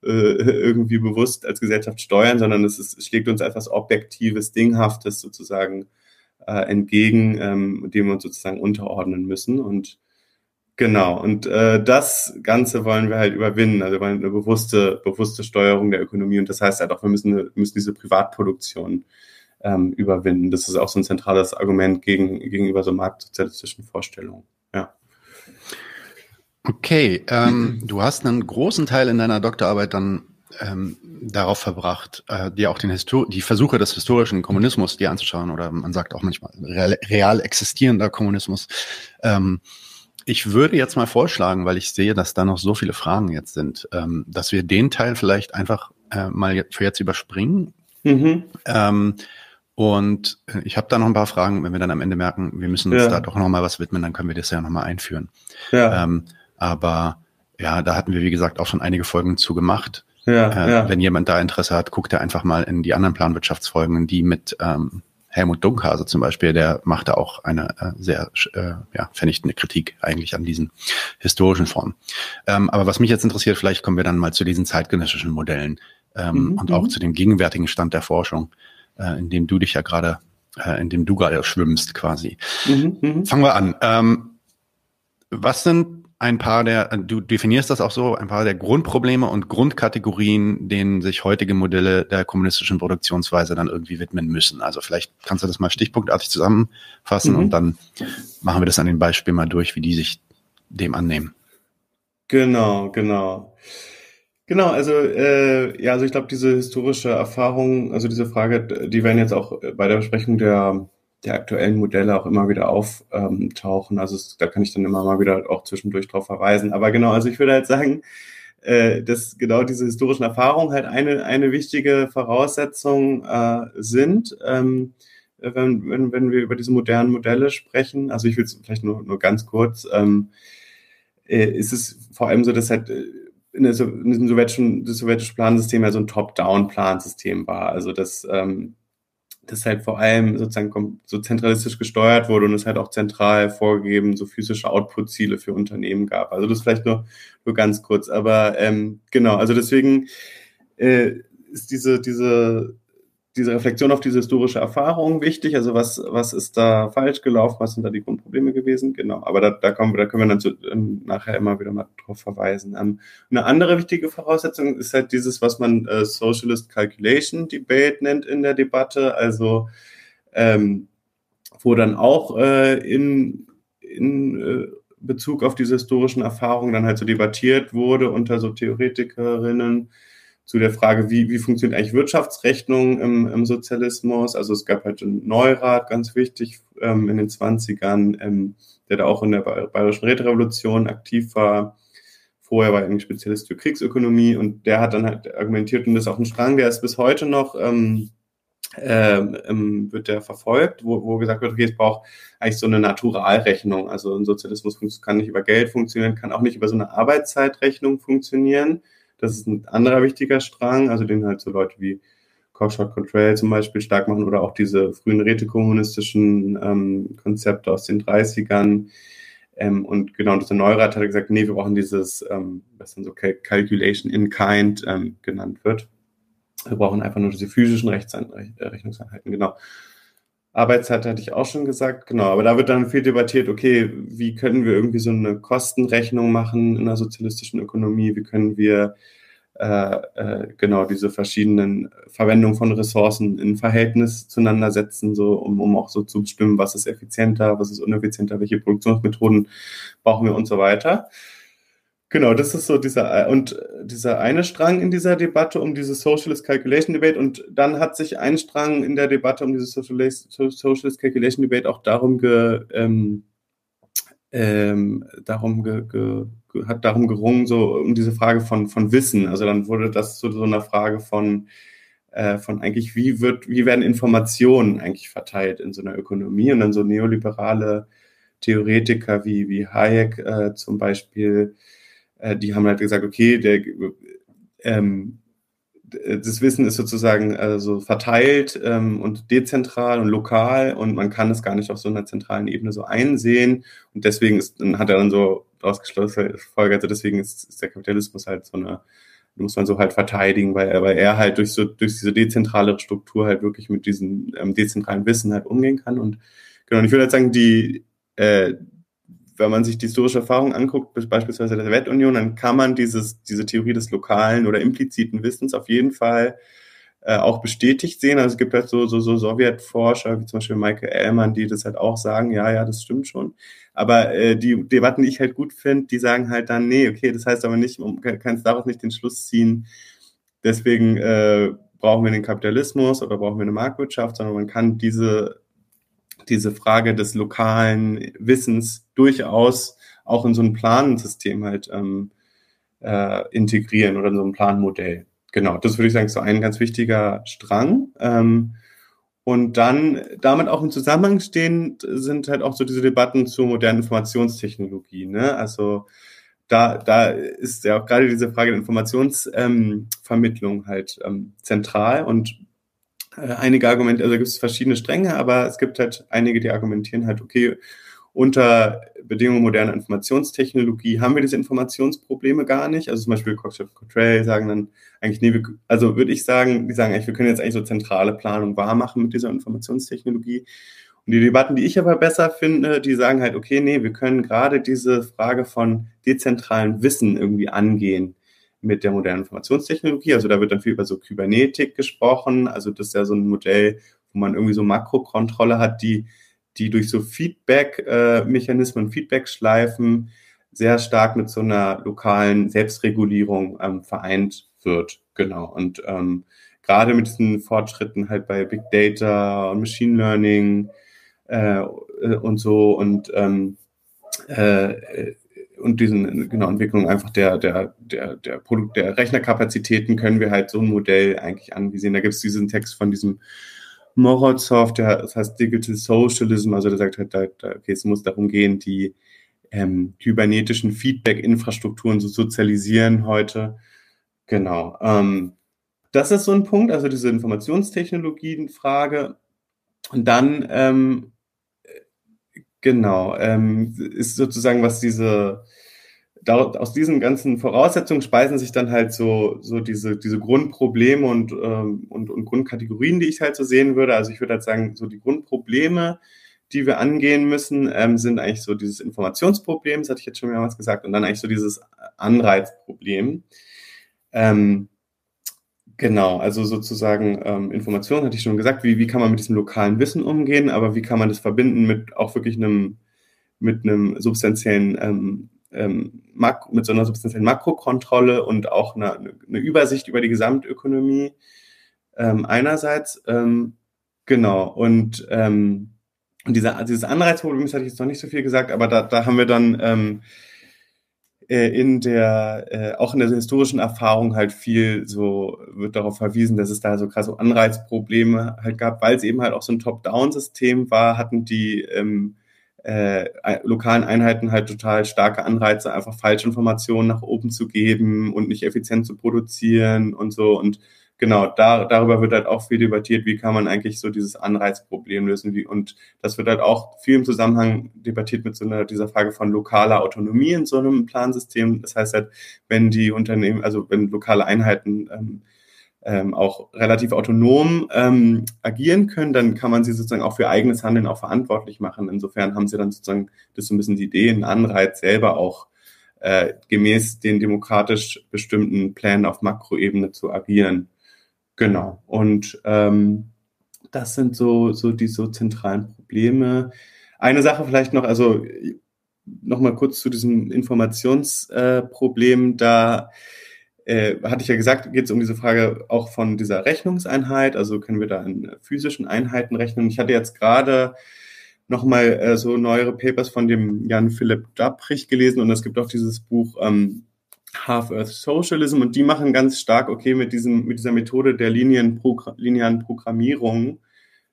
[SPEAKER 2] äh, irgendwie bewusst als Gesellschaft steuern, sondern es, ist, es schlägt uns etwas Objektives, Dinghaftes sozusagen äh, entgegen, ähm, dem wir uns sozusagen unterordnen müssen. Und Genau, und äh, das Ganze wollen wir halt überwinden. Also wir wollen eine bewusste, bewusste Steuerung der Ökonomie und das heißt halt auch, wir müssen, müssen diese Privatproduktion ähm, überwinden. Das ist auch so ein zentrales Argument gegen, gegenüber so marktsozialistischen Vorstellungen.
[SPEAKER 1] Okay, ähm, du hast einen großen Teil in deiner Doktorarbeit dann ähm, darauf verbracht, äh, dir auch den Histor die Versuche des historischen Kommunismus dir anzuschauen oder man sagt auch manchmal real, real existierender Kommunismus. Ähm, ich würde jetzt mal vorschlagen, weil ich sehe, dass da noch so viele Fragen jetzt sind, ähm, dass wir den Teil vielleicht einfach äh, mal für jetzt überspringen. Mhm. Ähm, und äh, ich habe da noch ein paar Fragen, wenn wir dann am Ende merken, wir müssen uns ja. da doch noch mal was widmen, dann können wir das ja noch mal einführen. Ja. Ähm, aber ja, da hatten wir, wie gesagt, auch schon einige Folgen zu gemacht. Ja, äh, ja. Wenn jemand da Interesse hat, guckt er einfach mal in die anderen Planwirtschaftsfolgen, die mit ähm, Helmut Dunkhase zum Beispiel, der machte auch eine äh, sehr äh, ja, vernichtende Kritik eigentlich an diesen historischen Formen. Ähm, aber was mich jetzt interessiert, vielleicht kommen wir dann mal zu diesen zeitgenössischen Modellen ähm, mhm, und auch mhm. zu dem gegenwärtigen Stand der Forschung, äh, in dem du dich ja gerade, äh, in dem du gerade schwimmst quasi. Mhm, mhm, Fangen wir an. Ähm, was sind ein paar der, du definierst das auch so, ein paar der Grundprobleme und Grundkategorien, denen sich heutige Modelle der kommunistischen Produktionsweise dann irgendwie widmen müssen. Also vielleicht kannst du das mal stichpunktartig zusammenfassen mhm. und dann machen wir das an den Beispielen mal durch, wie die sich dem annehmen.
[SPEAKER 2] Genau, genau. Genau, also äh, ja, also ich glaube, diese historische Erfahrung, also diese Frage, die werden jetzt auch bei der Besprechung der der aktuellen Modelle auch immer wieder auftauchen. Also es, da kann ich dann immer mal wieder auch zwischendurch drauf verweisen. Aber genau, also ich würde halt sagen, äh, dass genau diese historischen Erfahrungen halt eine, eine wichtige Voraussetzung äh, sind, ähm, wenn, wenn, wenn wir über diese modernen Modelle sprechen. Also ich will es vielleicht nur, nur ganz kurz, ähm, äh, ist es vor allem so, dass halt äh, in, der, diesem sowjetischen, das sowjetische Plansystem ja so ein Top-Down-Plansystem war. Also dass ähm, das halt vor allem sozusagen so zentralistisch gesteuert wurde und es halt auch zentral vorgegeben so physische Output-Ziele für Unternehmen gab. Also das vielleicht nur, nur ganz kurz. Aber ähm, genau, also deswegen äh, ist diese, diese diese Reflexion auf diese historische Erfahrung wichtig. Also was, was ist da falsch gelaufen? Was sind da die Grundprobleme gewesen? Genau. Aber da, da kommen wir, da können wir dann zu, ähm, nachher immer wieder mal drauf verweisen. Ähm, eine andere wichtige Voraussetzung ist halt dieses, was man äh, Socialist Calculation Debate nennt in der Debatte. Also, ähm, wo dann auch äh, in, in äh, Bezug auf diese historischen Erfahrungen dann halt so debattiert wurde unter so Theoretikerinnen, zu der Frage, wie, wie funktioniert eigentlich Wirtschaftsrechnung im, im Sozialismus. Also es gab halt einen Neurat, ganz wichtig, ähm, in den 20ern, ähm, der da auch in der Bayerischen Räterevolution aktiv war. Vorher war er eigentlich Spezialist für Kriegsökonomie und der hat dann halt argumentiert, und das ist auch ein Strang, der ist bis heute noch, ähm, ähm, wird der verfolgt, wo, wo gesagt wird, okay, es braucht eigentlich so eine Naturalrechnung. Also ein Sozialismus kann nicht über Geld funktionieren, kann auch nicht über so eine Arbeitszeitrechnung funktionieren das ist ein anderer wichtiger Strang, also den halt so Leute wie Cockshot Control zum Beispiel stark machen oder auch diese frühen rätekommunistischen ähm, Konzepte aus den 30ern. Ähm, und genau, und der Neurat hat gesagt, nee, wir brauchen dieses, ähm, was dann so Cal Calculation in Kind ähm, genannt wird. Wir brauchen einfach nur diese physischen Rechnungseinheiten, genau. Arbeitszeit hatte ich auch schon gesagt, genau. Aber da wird dann viel debattiert, okay, wie können wir irgendwie so eine Kostenrechnung machen in einer sozialistischen Ökonomie? Wie können wir äh, äh, genau diese verschiedenen Verwendungen von Ressourcen in Verhältnis zueinander setzen, so um, um auch so zu bestimmen, was ist effizienter, was ist uneffizienter, welche Produktionsmethoden brauchen wir und so weiter. Genau, das ist so dieser und dieser eine Strang in dieser Debatte um diese Socialist Calculation Debate und dann hat sich ein Strang in der Debatte um diese Socialist, Socialist Calculation Debate auch darum ge, ähm, ähm, darum ge, ge, hat darum gerungen so um diese Frage von von Wissen. Also dann wurde das zu so einer Frage von äh, von eigentlich wie wird wie werden Informationen eigentlich verteilt in so einer Ökonomie und dann so neoliberale Theoretiker wie wie Hayek äh, zum Beispiel äh, die haben halt gesagt, okay, der, ähm, das Wissen ist sozusagen also verteilt ähm, und dezentral und lokal und man kann es gar nicht auf so einer zentralen Ebene so einsehen und deswegen ist, dann hat er dann so ausgeschlossen, also deswegen ist, ist der Kapitalismus halt so eine muss man so halt verteidigen, weil er, weil er halt durch so durch diese dezentrale Struktur halt wirklich mit diesem ähm, dezentralen Wissen halt umgehen kann und genau. Und ich würde halt sagen, die äh, wenn man sich die historische Erfahrung anguckt, beispielsweise der Sowjetunion, dann kann man dieses, diese Theorie des lokalen oder impliziten Wissens auf jeden Fall äh, auch bestätigt sehen. Also es gibt halt so, so, so Sowjetforscher, wie zum Beispiel Michael Ellmann, die das halt auch sagen, ja, ja, das stimmt schon. Aber äh, die Debatten, die ich halt gut finde, die sagen halt dann, nee, okay, das heißt aber nicht, man kann es daraus nicht den Schluss ziehen, deswegen äh, brauchen wir den Kapitalismus oder brauchen wir eine Marktwirtschaft, sondern man kann diese diese Frage des lokalen Wissens durchaus auch in so ein Planensystem halt ähm, äh, integrieren oder in so ein Planmodell. Genau, das würde ich sagen, ist so ein ganz wichtiger Strang. Ähm, und dann damit auch im Zusammenhang stehen sind halt auch so diese Debatten zur modernen Informationstechnologie. Ne? Also da, da ist ja auch gerade diese Frage der Informationsvermittlung ähm, halt ähm, zentral und einige Argumente, also gibt es verschiedene Stränge, aber es gibt halt einige, die argumentieren halt, okay, unter Bedingungen moderner Informationstechnologie haben wir diese Informationsprobleme gar nicht. Also zum Beispiel Cockshot Cottrell sagen dann eigentlich, nee, wir, also würde ich sagen, die sagen eigentlich, wir können jetzt eigentlich so zentrale Planung wahrmachen mit dieser Informationstechnologie. Und die Debatten, die ich aber besser finde, die sagen halt, okay, nee, wir können gerade diese Frage von dezentralen Wissen irgendwie angehen mit der modernen Informationstechnologie. Also da wird dann viel über so Kybernetik gesprochen. Also das ist ja so ein Modell, wo man irgendwie so Makrokontrolle hat, die, die durch so Feedback-Mechanismen, Feedback-Schleifen sehr stark mit so einer lokalen Selbstregulierung ähm, vereint wird. Genau. Und ähm, gerade mit diesen Fortschritten halt bei Big Data und Machine Learning äh, und so und ähm, äh, und diesen genau Entwicklung einfach der der der der Produkt der Rechnerkapazitäten können wir halt so ein Modell eigentlich anvisieren. Da gibt es diesen Text von diesem Morozov, der das heißt Digital Socialism, also der sagt halt, da, da, okay, es muss darum gehen, die ähm, kybernetischen Feedback-Infrastrukturen zu sozialisieren heute. Genau. Ähm, das ist so ein Punkt, also diese Informationstechnologien-Frage. Und dann, ähm, genau, ähm, ist sozusagen, was diese, aus diesen ganzen Voraussetzungen speisen sich dann halt so, so diese, diese Grundprobleme und, ähm, und, und Grundkategorien, die ich halt so sehen würde. Also ich würde halt sagen, so die Grundprobleme, die wir angehen müssen, ähm, sind eigentlich so dieses Informationsproblem, das hatte ich jetzt schon mehrmals gesagt, und dann eigentlich so dieses Anreizproblem. Ähm, genau, also sozusagen ähm, Information hatte ich schon gesagt, wie, wie kann man mit diesem lokalen Wissen umgehen, aber wie kann man das verbinden mit auch wirklich einem, mit einem substanziellen ähm, ähm, mit so einer substanziellen Makrokontrolle und auch eine, eine Übersicht über die Gesamtökonomie ähm, einerseits. Ähm, genau, und ähm, und dieser, dieses Anreizproblem, das hatte ich jetzt noch nicht so viel gesagt, aber da, da haben wir dann ähm, äh, in der, äh, auch in der historischen Erfahrung halt viel so, wird darauf verwiesen, dass es da so krasse Anreizprobleme halt gab, weil es eben halt auch so ein Top-Down-System war, hatten die ähm, äh, lokalen Einheiten halt total starke Anreize, einfach falsche Informationen nach oben zu geben und nicht effizient zu produzieren und so. Und genau, da, darüber wird halt auch viel debattiert, wie kann man eigentlich so dieses Anreizproblem lösen. Wie, und das wird halt auch viel im Zusammenhang debattiert mit so einer, dieser Frage von lokaler Autonomie in so einem Plansystem. Das heißt halt, wenn die Unternehmen, also wenn lokale Einheiten ähm, ähm, auch relativ autonom ähm, agieren können, dann kann man sie sozusagen auch für eigenes Handeln auch verantwortlich machen. Insofern haben sie dann sozusagen, das so ein bisschen die Idee, einen Anreiz selber auch äh, gemäß den demokratisch bestimmten Plänen auf Makroebene zu agieren. Genau. Und ähm, das sind so, so die so zentralen Probleme. Eine Sache vielleicht noch, also nochmal kurz zu diesem Informationsproblem. Äh, da äh, hatte ich ja gesagt, geht es um diese Frage auch von dieser Rechnungseinheit. Also können wir da in physischen Einheiten rechnen. Ich hatte jetzt gerade nochmal äh, so neuere Papers von dem Jan Philipp Dabrich gelesen und es gibt auch dieses Buch ähm, Half-Earth Socialism und die machen ganz stark, okay, mit, diesem, mit dieser Methode der Linienpro linearen Programmierung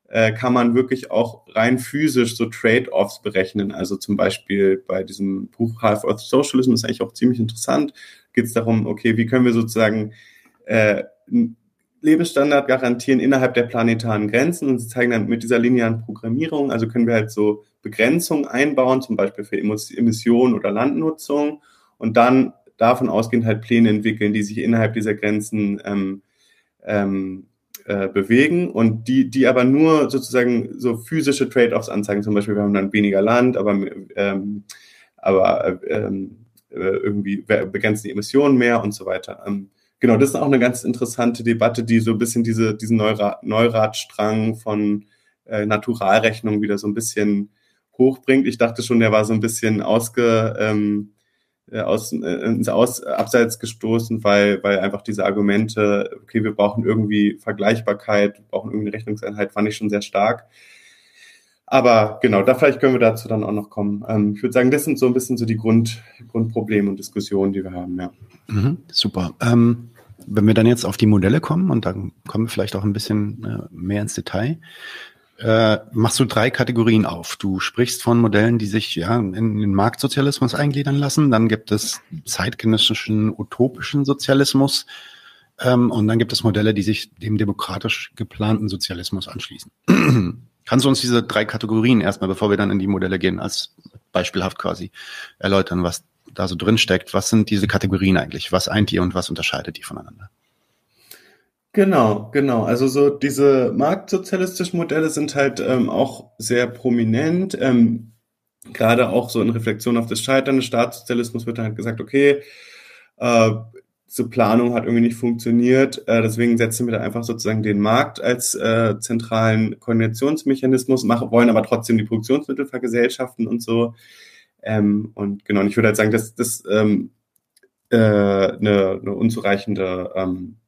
[SPEAKER 2] äh, kann man wirklich auch rein physisch so Trade-offs berechnen. Also zum Beispiel bei diesem Buch Half-Earth Socialism ist eigentlich auch ziemlich interessant. Geht es darum, okay, wie können wir sozusagen äh, Lebensstandard garantieren innerhalb der planetaren Grenzen und sie zeigen dann mit dieser linearen Programmierung, also können wir halt so Begrenzungen einbauen, zum Beispiel für Emissionen oder Landnutzung und dann davon ausgehend halt Pläne entwickeln, die sich innerhalb dieser Grenzen ähm, ähm, äh, bewegen und die, die aber nur sozusagen so physische Trade-offs anzeigen. Zum Beispiel, wir haben dann weniger Land, aber, ähm, aber ähm, äh, irgendwie begrenzen die Emissionen mehr und so weiter. Ähm, genau, das ist auch eine ganz interessante Debatte, die so ein bisschen diese, diesen Neura Neuradstrang von äh, Naturalrechnung wieder so ein bisschen hochbringt. Ich dachte schon, der war so ein bisschen ausge, ähm, äh, aus, äh, ins aus, Abseits gestoßen, weil, weil einfach diese Argumente, okay, wir brauchen irgendwie Vergleichbarkeit, wir brauchen irgendwie eine Rechnungseinheit, fand ich schon sehr stark. Aber genau, da vielleicht können wir dazu dann auch noch kommen. Ähm, ich würde sagen, das sind so ein bisschen so die Grund, Grundprobleme und Diskussionen, die wir haben, ja.
[SPEAKER 1] Mhm, super. Ähm, wenn wir dann jetzt auf die Modelle kommen und dann kommen wir vielleicht auch ein bisschen äh, mehr ins Detail äh, machst du drei Kategorien auf. Du sprichst von Modellen, die sich ja in den Marktsozialismus eingliedern lassen. Dann gibt es zeitgenössischen utopischen Sozialismus. Ähm, und dann gibt es Modelle, die sich dem demokratisch geplanten Sozialismus anschließen. Kannst du uns diese drei Kategorien erstmal, bevor wir dann in die Modelle gehen, als beispielhaft quasi erläutern, was da so drin steckt? Was sind diese Kategorien eigentlich? Was eint ihr und was unterscheidet die voneinander?
[SPEAKER 2] Genau, genau. Also so diese marktsozialistischen Modelle sind halt ähm, auch sehr prominent. Ähm, gerade auch so in Reflexion auf das Scheitern des Staatssozialismus wird halt gesagt, okay, äh, diese Planung hat irgendwie nicht funktioniert, äh, deswegen setzen wir da einfach sozusagen den Markt als äh, zentralen Koordinationsmechanismus, machen, wollen aber trotzdem die Produktionsmittel vergesellschaften und so. Ähm, und genau, und ich würde halt sagen, dass das ähm, äh, eine, eine unzureichende ähm,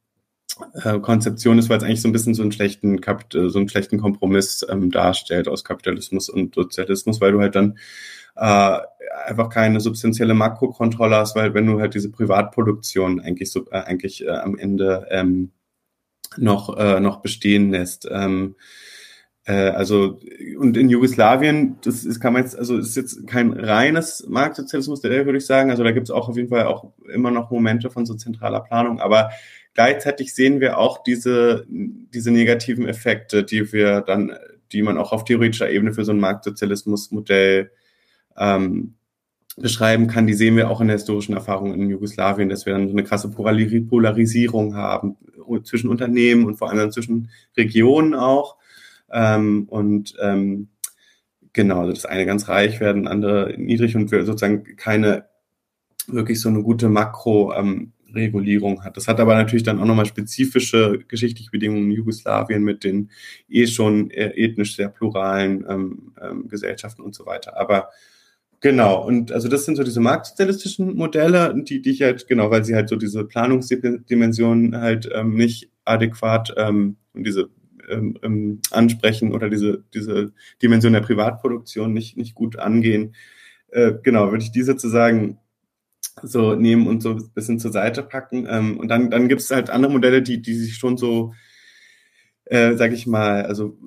[SPEAKER 2] äh, Konzeption ist, weil es eigentlich so ein bisschen so einen schlechten Kapit so einen schlechten Kompromiss ähm, darstellt aus Kapitalismus und Sozialismus, weil du halt dann äh, einfach keine substanzielle Makrokontrolle hast, weil wenn du halt diese Privatproduktion eigentlich so äh, eigentlich äh, am Ende ähm, noch äh, noch bestehen lässt. Ähm, äh, also und in Jugoslawien, das ist, kann man jetzt, also ist jetzt kein reines Marktsozialismus, der würde ich sagen. Also da gibt es auch auf jeden Fall auch immer noch Momente von so zentraler Planung, aber Gleichzeitig sehen wir auch diese, diese negativen Effekte, die wir dann, die man auch auf theoretischer Ebene für so ein Marktsozialismusmodell ähm, beschreiben kann, die sehen wir auch in der historischen Erfahrung in Jugoslawien, dass wir dann so eine krasse Polarisierung haben zwischen Unternehmen und vor allem zwischen Regionen auch. Ähm, und ähm, genau, also das eine ganz reich werden, andere niedrig und wir sozusagen keine wirklich so eine gute Makro ähm, Regulierung hat. Das hat aber natürlich dann auch nochmal spezifische geschichtliche Bedingungen in Jugoslawien mit den eh schon ethnisch sehr pluralen ähm, ähm, Gesellschaften und so weiter. Aber genau, und also das sind so diese marktsozialistischen Modelle, die, die ich halt, genau, weil sie halt so diese Planungsdimensionen halt ähm, nicht adäquat ähm, und diese ähm, ähm, ansprechen oder diese, diese Dimension der Privatproduktion nicht, nicht gut angehen. Äh, genau, würde ich diese sozusagen so nehmen und so ein bisschen zur Seite packen. Ähm, und dann, dann gibt es halt andere Modelle, die, die sich schon so, äh, sag ich mal, also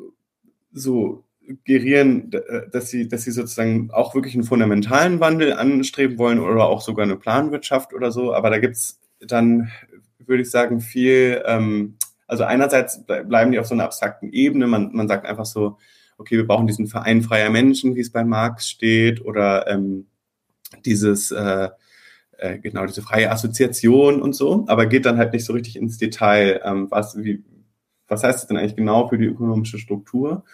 [SPEAKER 2] so gerieren, äh, dass sie, dass sie sozusagen auch wirklich einen fundamentalen Wandel anstreben wollen oder auch sogar eine Planwirtschaft oder so. Aber da gibt's dann, würde ich sagen, viel, ähm, also einerseits bleiben die auf so einer abstrakten Ebene. Man, man sagt einfach so, okay, wir brauchen diesen Verein freier Menschen, wie es bei Marx steht, oder ähm, dieses äh, äh, genau diese freie Assoziation und so, aber geht dann halt nicht so richtig ins Detail, ähm, was, wie, was heißt das denn eigentlich genau für die ökonomische Struktur?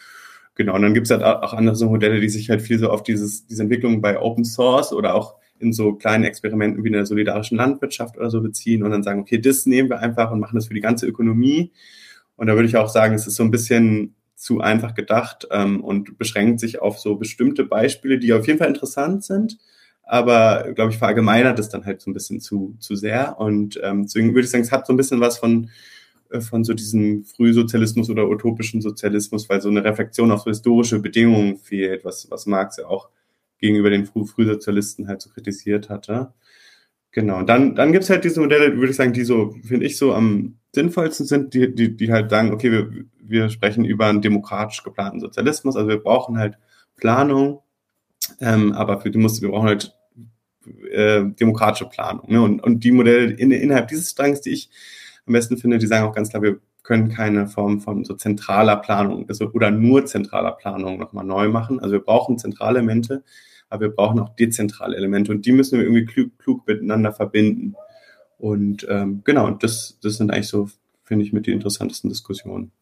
[SPEAKER 2] Genau, und dann gibt es halt auch andere so Modelle, die sich halt viel so auf dieses, diese Entwicklung bei Open Source oder auch in so kleinen Experimenten wie in der solidarischen Landwirtschaft oder so beziehen und dann sagen, okay, das nehmen wir einfach und machen das für die ganze Ökonomie. Und da würde ich auch sagen, es ist so ein bisschen zu einfach gedacht ähm, und beschränkt sich auf so bestimmte Beispiele, die auf jeden Fall interessant sind, aber glaube ich verallgemeinert es dann halt so ein bisschen zu, zu sehr. Und ähm, deswegen würde ich sagen, es hat so ein bisschen was von, äh, von so diesem Frühsozialismus oder utopischen Sozialismus, weil so eine Reflexion auf so historische Bedingungen fehlt, was, was Marx ja auch gegenüber den Früh Frühsozialisten halt so kritisiert hatte. Genau, und dann, dann gibt's halt diese Modelle, würde ich sagen, die so, finde ich, so am sinnvollsten sind, die, die, die halt sagen, okay, wir, wir sprechen über einen demokratisch geplanten Sozialismus, also wir brauchen halt Planung, ähm, aber für die muss, wir brauchen halt äh, demokratische Planung. Ne? Und, und die Modelle in, innerhalb dieses Strangs, die ich am besten finde, die sagen auch ganz klar, wir können keine Form von so zentraler Planung also, oder nur zentraler Planung nochmal neu machen. Also wir brauchen zentrale Elemente, aber wir brauchen auch dezentrale Elemente und die müssen wir irgendwie klug, klug miteinander verbinden. Und ähm, genau, das, das sind eigentlich so, finde ich, mit die interessantesten Diskussionen.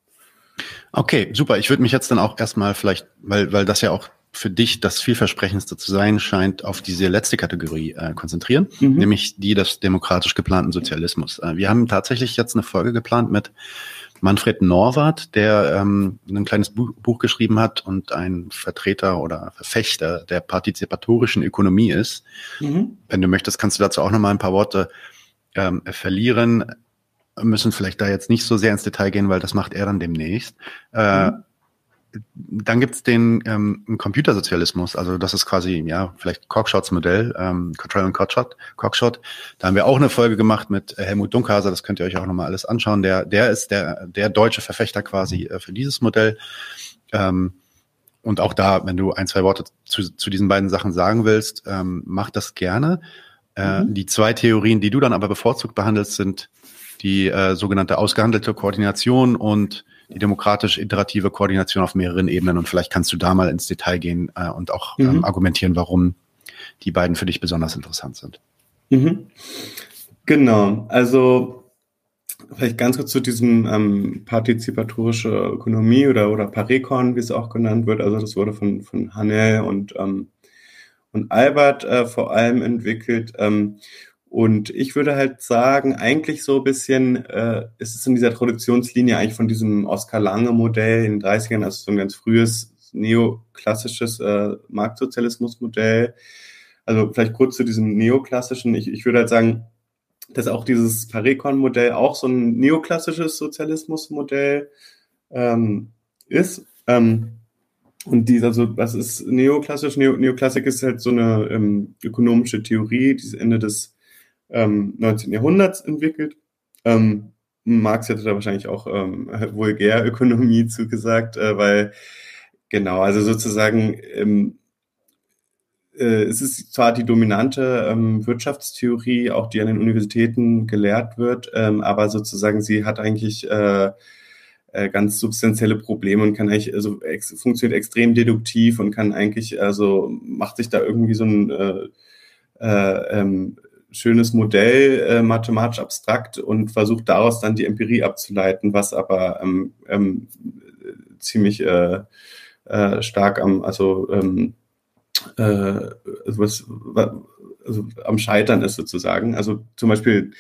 [SPEAKER 1] Okay, super. Ich würde mich jetzt dann auch erstmal vielleicht, weil, weil das ja auch für dich das vielversprechendste zu sein scheint, auf diese letzte Kategorie äh, konzentrieren, mhm. nämlich die des demokratisch geplanten Sozialismus. Äh, wir haben tatsächlich jetzt eine Folge geplant mit Manfred Norwart, der ähm, ein kleines Buch, Buch geschrieben hat und ein Vertreter oder Verfechter der partizipatorischen Ökonomie ist. Mhm. Wenn du möchtest, kannst du dazu auch noch mal ein paar Worte ähm, verlieren. Wir müssen vielleicht da jetzt nicht so sehr ins Detail gehen, weil das macht er dann demnächst. Äh, mhm dann gibt's den ähm, Computersozialismus, also das ist quasi, ja, vielleicht Cockshots Modell, ähm, Control and Cockshot, Cockshot. Da haben wir auch eine Folge gemacht mit äh, Helmut Dunkhaser, das könnt ihr euch auch nochmal alles anschauen. Der, der ist der, der deutsche Verfechter quasi äh, für dieses Modell. Ähm, und auch da, wenn du ein, zwei Worte zu, zu diesen beiden Sachen sagen willst, ähm, mach das gerne. Äh, mhm. Die zwei Theorien, die du dann aber bevorzugt behandelst, sind die äh, sogenannte ausgehandelte Koordination und die demokratisch-iterative Koordination auf mehreren Ebenen. Und vielleicht kannst du da mal ins Detail gehen äh, und auch ähm, mhm. ähm, argumentieren, warum die beiden für dich besonders interessant sind.
[SPEAKER 2] Mhm. Genau, also vielleicht ganz kurz zu diesem ähm, partizipatorische Ökonomie oder, oder Parekon, wie es auch genannt wird. Also das wurde von, von Hanel und, ähm, und Albert äh, vor allem entwickelt. Ähm, und ich würde halt sagen, eigentlich so ein bisschen äh, ist es in dieser Traditionslinie eigentlich von diesem Oskar Lange Modell in den 30ern, also so ein ganz frühes neoklassisches äh, Marktsozialismus-Modell. Also vielleicht kurz zu diesem neoklassischen. Ich, ich würde halt sagen, dass auch dieses Parekon-Modell auch so ein neoklassisches Sozialismus-Modell ähm, ist. Ähm, und die, also was ist neoklassisch? Neo, Neoklassik ist halt so eine ähm, ökonomische Theorie, die Ende des ähm, 19. Jahrhunderts entwickelt. Ähm, Marx hätte da wahrscheinlich auch ähm, Vulgärökonomie zugesagt, äh, weil genau, also sozusagen ähm, äh, es ist zwar die dominante ähm, Wirtschaftstheorie, auch die an den Universitäten gelehrt wird, ähm, aber sozusagen sie hat eigentlich äh, äh, ganz substanzielle Probleme und kann eigentlich, also ex funktioniert extrem deduktiv und kann eigentlich, also macht sich da irgendwie so ein äh, äh, ähm, schönes Modell, äh, mathematisch abstrakt und versucht daraus dann die Empirie abzuleiten, was aber ähm, ähm, ziemlich äh, äh, stark am, also, ähm, äh, also was, also am Scheitern ist sozusagen. Also zum Beispiel,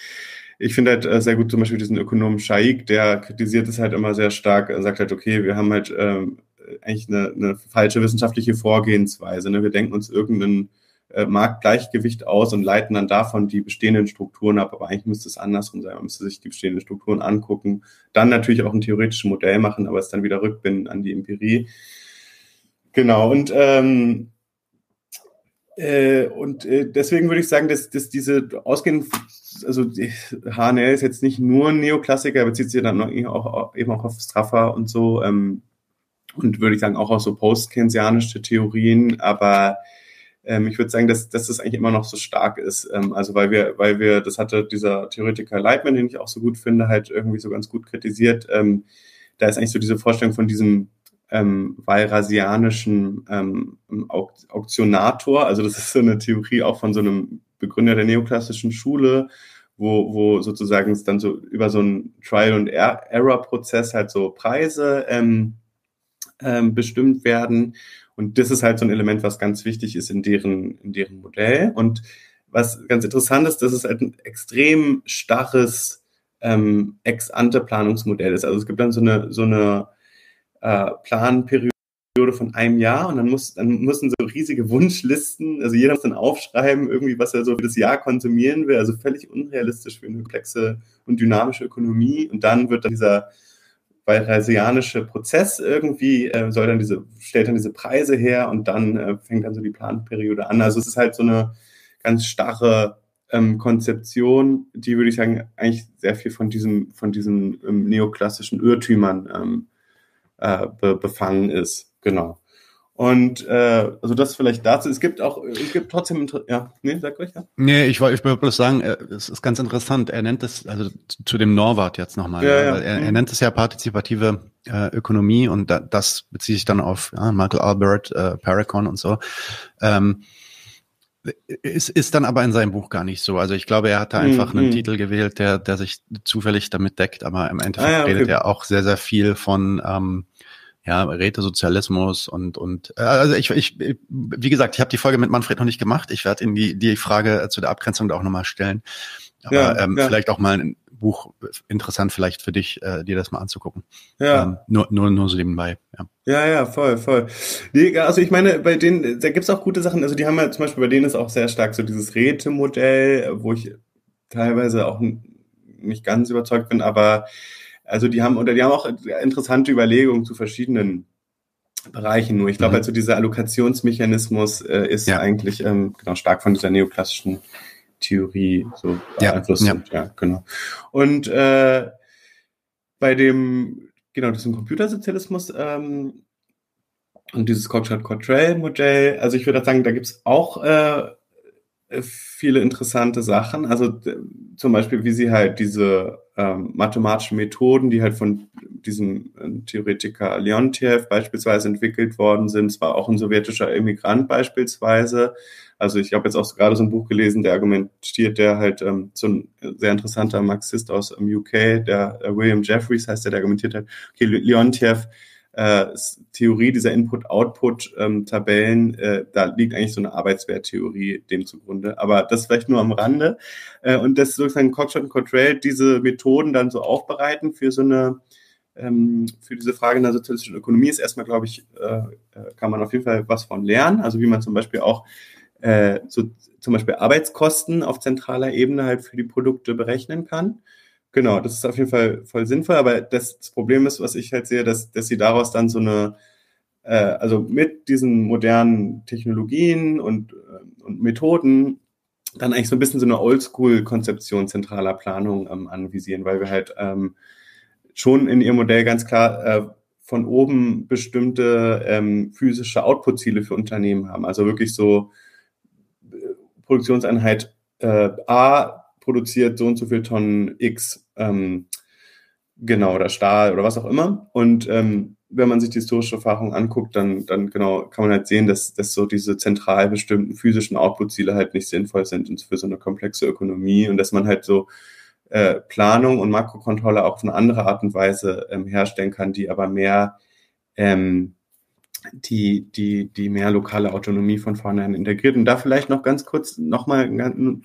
[SPEAKER 2] ich finde halt äh, sehr gut zum Beispiel diesen Ökonomen Shaik, der kritisiert es halt immer sehr stark, sagt halt, okay, wir haben halt ähm, eigentlich eine, eine falsche wissenschaftliche Vorgehensweise. Ne? Wir denken uns irgendeinen äh, Marktgleichgewicht aus und leiten dann davon die bestehenden Strukturen ab. Aber eigentlich müsste es andersrum sein. Man müsste sich die bestehenden Strukturen angucken, dann natürlich auch ein theoretisches Modell machen, aber es dann wieder rückbinden an die Empirie. Genau, und ähm, äh, und äh, deswegen würde ich sagen, dass, dass diese ausgehend, also HNL ist jetzt nicht nur ein Neoklassiker, bezieht sich dann auch, eben auch auf Straffer und so ähm, und würde ich sagen auch auf so post-keynesianische Theorien, aber ähm, ich würde sagen, dass, dass das eigentlich immer noch so stark ist. Ähm, also weil wir, weil wir, das hatte dieser Theoretiker Leitman, den ich auch so gut finde, halt irgendwie so ganz gut kritisiert. Ähm, da ist eigentlich so diese Vorstellung von diesem ähm, walrasianischen ähm, Auktionator. Also das ist so eine Theorie auch von so einem Begründer der neoklassischen Schule, wo, wo sozusagen es dann so über so einen Trial-and-Error-Prozess halt so Preise ähm, ähm, bestimmt werden. Und das ist halt so ein Element, was ganz wichtig ist in deren, in deren Modell. Und was ganz interessant ist, dass es halt ein extrem starres ähm, Ex-ante-Planungsmodell ist. Also es gibt dann so eine, so eine äh, Planperiode von einem Jahr und dann muss dann müssen so riesige Wunschlisten, also jeder muss dann aufschreiben, irgendwie, was er so für das Jahr konsumieren will, also völlig unrealistisch für eine komplexe und dynamische Ökonomie. Und dann wird dann dieser bayesianische Prozess irgendwie äh, soll dann diese, stellt dann diese Preise her und dann äh, fängt dann so die Planperiode an. Also es ist halt so eine ganz starre ähm, Konzeption, die würde ich sagen, eigentlich sehr viel von diesem, von diesen ähm, neoklassischen Irrtümern ähm, äh, be befangen ist. Genau. Und äh, also das vielleicht dazu. Es gibt auch, es gibt trotzdem, ja, nee, sag euch ja.
[SPEAKER 1] Nee, ich wollte ich wollte bloß sagen, äh, es ist ganz interessant. Er nennt es, also zu dem Norwart jetzt nochmal. Ja, ja. Er, er nennt es ja partizipative äh, Ökonomie und da, das bezieht sich dann auf ja, Michael Albert, äh, Paracon und so. Ähm, ist, ist dann aber in seinem Buch gar nicht so. Also ich glaube, er hat da einfach mhm. einen Titel gewählt, der, der sich zufällig damit deckt, aber im Endeffekt ah, ja, okay. redet er auch sehr, sehr viel von ähm, ja, Rätesozialismus und und äh, also ich, ich wie gesagt, ich habe die Folge mit Manfred noch nicht gemacht. Ich werde ihn die die Frage zu der Abgrenzung da auch nochmal stellen. Aber ja, ähm, ja. vielleicht auch mal ein Buch interessant vielleicht für dich, äh, dir das mal anzugucken. Ja. Ähm, nur, nur, nur so nebenbei,
[SPEAKER 2] ja. Ja, ja, voll, voll. Nee, also ich meine, bei denen, da gibt's auch gute Sachen. Also die haben ja zum Beispiel bei denen ist auch sehr stark so dieses Rätemodell, wo ich teilweise auch nicht ganz überzeugt bin, aber also die haben, oder die haben auch interessante Überlegungen zu verschiedenen Bereichen. Nur ich glaube, mhm. also dieser Allokationsmechanismus äh, ist ja. eigentlich ähm, genau stark von dieser neoklassischen Theorie so beeinflusst. Ja, ja. ja genau. Und äh, bei dem, genau, diesem Computersozialismus ähm, und dieses Cockshot-Cottrell-Modell, also ich würde sagen, da gibt's auch äh, viele interessante Sachen. Also zum Beispiel, wie sie halt diese ähm, mathematischen Methoden, die halt von diesem äh, Theoretiker Leontiev beispielsweise entwickelt worden sind. Es war auch ein sowjetischer Immigrant beispielsweise. Also ich habe jetzt auch gerade so ein Buch gelesen, der argumentiert, der halt ähm, so ein sehr interessanter Marxist aus dem UK, der äh, William Jeffries heißt der, der argumentiert hat, okay, Leontiev äh, Theorie dieser Input-Output-Tabellen, ähm, äh, da liegt eigentlich so eine Arbeitswerttheorie dem zugrunde. Aber das vielleicht nur am Rande. Äh, und das sozusagen Cockshot und Cottrell diese Methoden dann so aufbereiten für so eine ähm, für diese Frage in der sozialistischen Ökonomie ist erstmal, glaube ich, äh, äh, kann man auf jeden Fall was von lernen. Also wie man zum Beispiel auch äh, so zum Beispiel Arbeitskosten auf zentraler Ebene halt für die Produkte berechnen kann. Genau, das ist auf jeden Fall voll sinnvoll, aber das, das Problem ist, was ich halt sehe, dass, dass sie daraus dann so eine, äh, also mit diesen modernen Technologien und, äh, und Methoden dann eigentlich so ein bisschen so eine Oldschool-Konzeption zentraler Planung ähm, anvisieren, weil wir halt ähm, schon in ihrem Modell ganz klar äh, von oben bestimmte ähm, physische Output-Ziele für Unternehmen haben. Also wirklich so äh, Produktionseinheit äh, A produziert so und so viel Tonnen X, ähm, genau, oder Stahl oder was auch immer. Und ähm, wenn man sich die historische Erfahrung anguckt, dann, dann genau kann man halt sehen, dass, dass so diese zentral bestimmten physischen Output-Ziele halt nicht sinnvoll sind für so eine komplexe Ökonomie und dass man halt so äh, Planung und Makrokontrolle auch auf eine andere Art und Weise ähm, herstellen kann, die aber mehr ähm, die, die, die mehr lokale Autonomie von vornherein integriert. Und da vielleicht noch ganz kurz nochmal,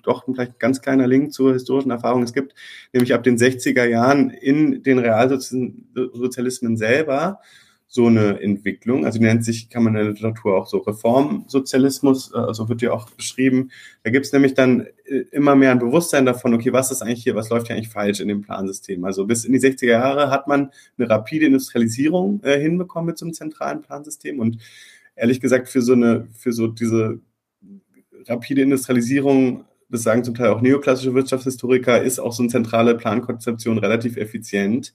[SPEAKER 2] doch vielleicht ein ganz kleiner Link zur historischen Erfahrung. Es gibt nämlich ab den 60er Jahren in den Realsozialismen selber so eine Entwicklung. Also die nennt sich, kann man in der Literatur auch so Reformsozialismus, äh, also wird ja auch beschrieben. Da gibt es nämlich dann äh, immer mehr ein Bewusstsein davon, okay, was ist eigentlich hier, was läuft hier eigentlich falsch in dem Plansystem? Also bis in die 60er Jahre hat man eine rapide Industrialisierung äh, hinbekommen mit so einem zentralen Plansystem und ehrlich gesagt für so eine, für so diese rapide Industrialisierung das sagen zum Teil auch neoklassische Wirtschaftshistoriker, ist auch so eine zentrale Plankonzeption relativ effizient.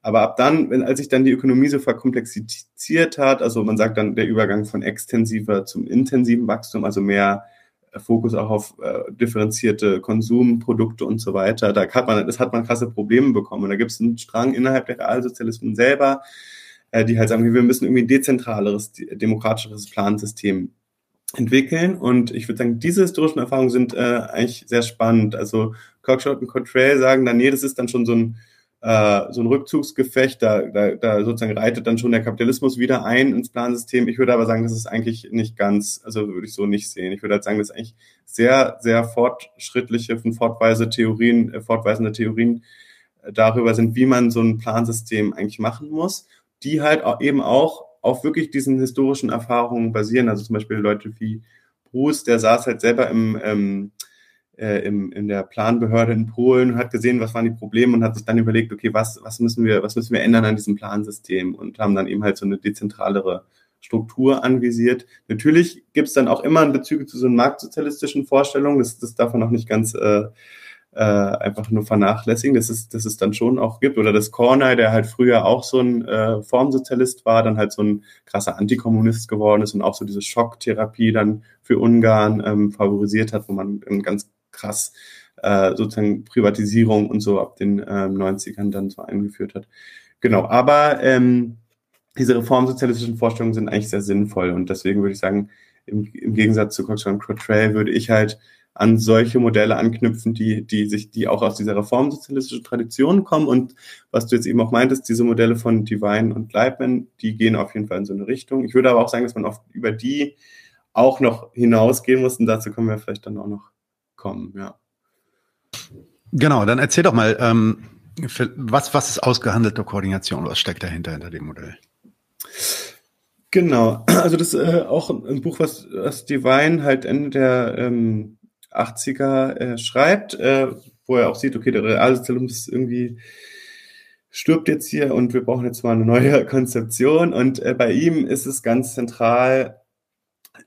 [SPEAKER 2] Aber ab dann, wenn, als sich dann die Ökonomie so verkomplexiziert hat, also man sagt dann der Übergang von extensiver zum intensiven Wachstum, also mehr äh, Fokus auch auf äh, differenzierte Konsumprodukte und so weiter, da hat man, das hat man krasse Probleme bekommen. Und da gibt es einen Strang innerhalb der Realsozialismen selber, äh, die halt sagen, wir müssen irgendwie ein dezentraleres, demokratischeres Plansystem entwickeln. Und ich würde sagen, diese historischen Erfahrungen sind äh, eigentlich sehr spannend. Also Cockshot und Cottrell sagen dann, nee, das ist dann schon so ein äh, so ein Rückzugsgefecht, da, da, da sozusagen reitet dann schon der Kapitalismus wieder ein ins Plansystem. Ich würde aber sagen, das ist eigentlich nicht ganz, also würde ich so nicht sehen. Ich würde halt sagen, das ist eigentlich sehr, sehr fortschrittliche und fortweise Theorien, äh, fortweisende Theorien äh, darüber sind, wie man so ein Plansystem eigentlich machen muss, die halt auch eben auch auf wirklich diesen historischen Erfahrungen basieren. Also zum Beispiel Leute wie Bruce, der saß halt selber im ähm, äh, im, in der Planbehörde in Polen und hat gesehen, was waren die Probleme und hat sich dann überlegt, okay, was, was müssen wir, was müssen wir ändern an diesem Plansystem und haben dann eben halt so eine dezentralere Struktur anvisiert. Natürlich gibt es dann auch immer Bezüge zu so einen marktsozialistischen Vorstellungen, das, das darf man auch nicht ganz äh, äh, einfach nur vernachlässigen, dass es, dass es dann schon auch gibt. Oder das Kornei, der halt früher auch so ein äh, Formsozialist war, dann halt so ein krasser Antikommunist geworden ist und auch so diese Schocktherapie dann für Ungarn ähm, favorisiert hat, wo man einen ganz krass äh, sozusagen Privatisierung und so ab den ähm, 90ern dann so eingeführt hat. Genau, aber ähm, diese reformsozialistischen Vorstellungen sind eigentlich sehr sinnvoll und deswegen würde ich sagen, im, im Gegensatz zu Cox und Cottrell würde ich halt an solche Modelle anknüpfen, die, die sich, die auch aus dieser reformsozialistischen Tradition kommen. Und was du jetzt eben auch meintest, diese Modelle von Divine und Leibman, die gehen auf jeden Fall in so eine Richtung. Ich würde aber auch sagen, dass man oft über die auch noch hinausgehen muss. Und dazu kommen wir vielleicht dann auch noch kommen, ja.
[SPEAKER 1] Genau, dann erzähl doch mal, ähm, was, was ist ausgehandelte Koordination? Was steckt dahinter, hinter dem Modell?
[SPEAKER 2] Genau, also das ist äh, auch ein Buch, was, was Divine halt Ende der ähm, 80er äh, schreibt, äh, wo er auch sieht, okay, der Realsozialismus irgendwie stirbt jetzt hier und wir brauchen jetzt mal eine neue Konzeption. Und äh, bei ihm ist es ganz zentral,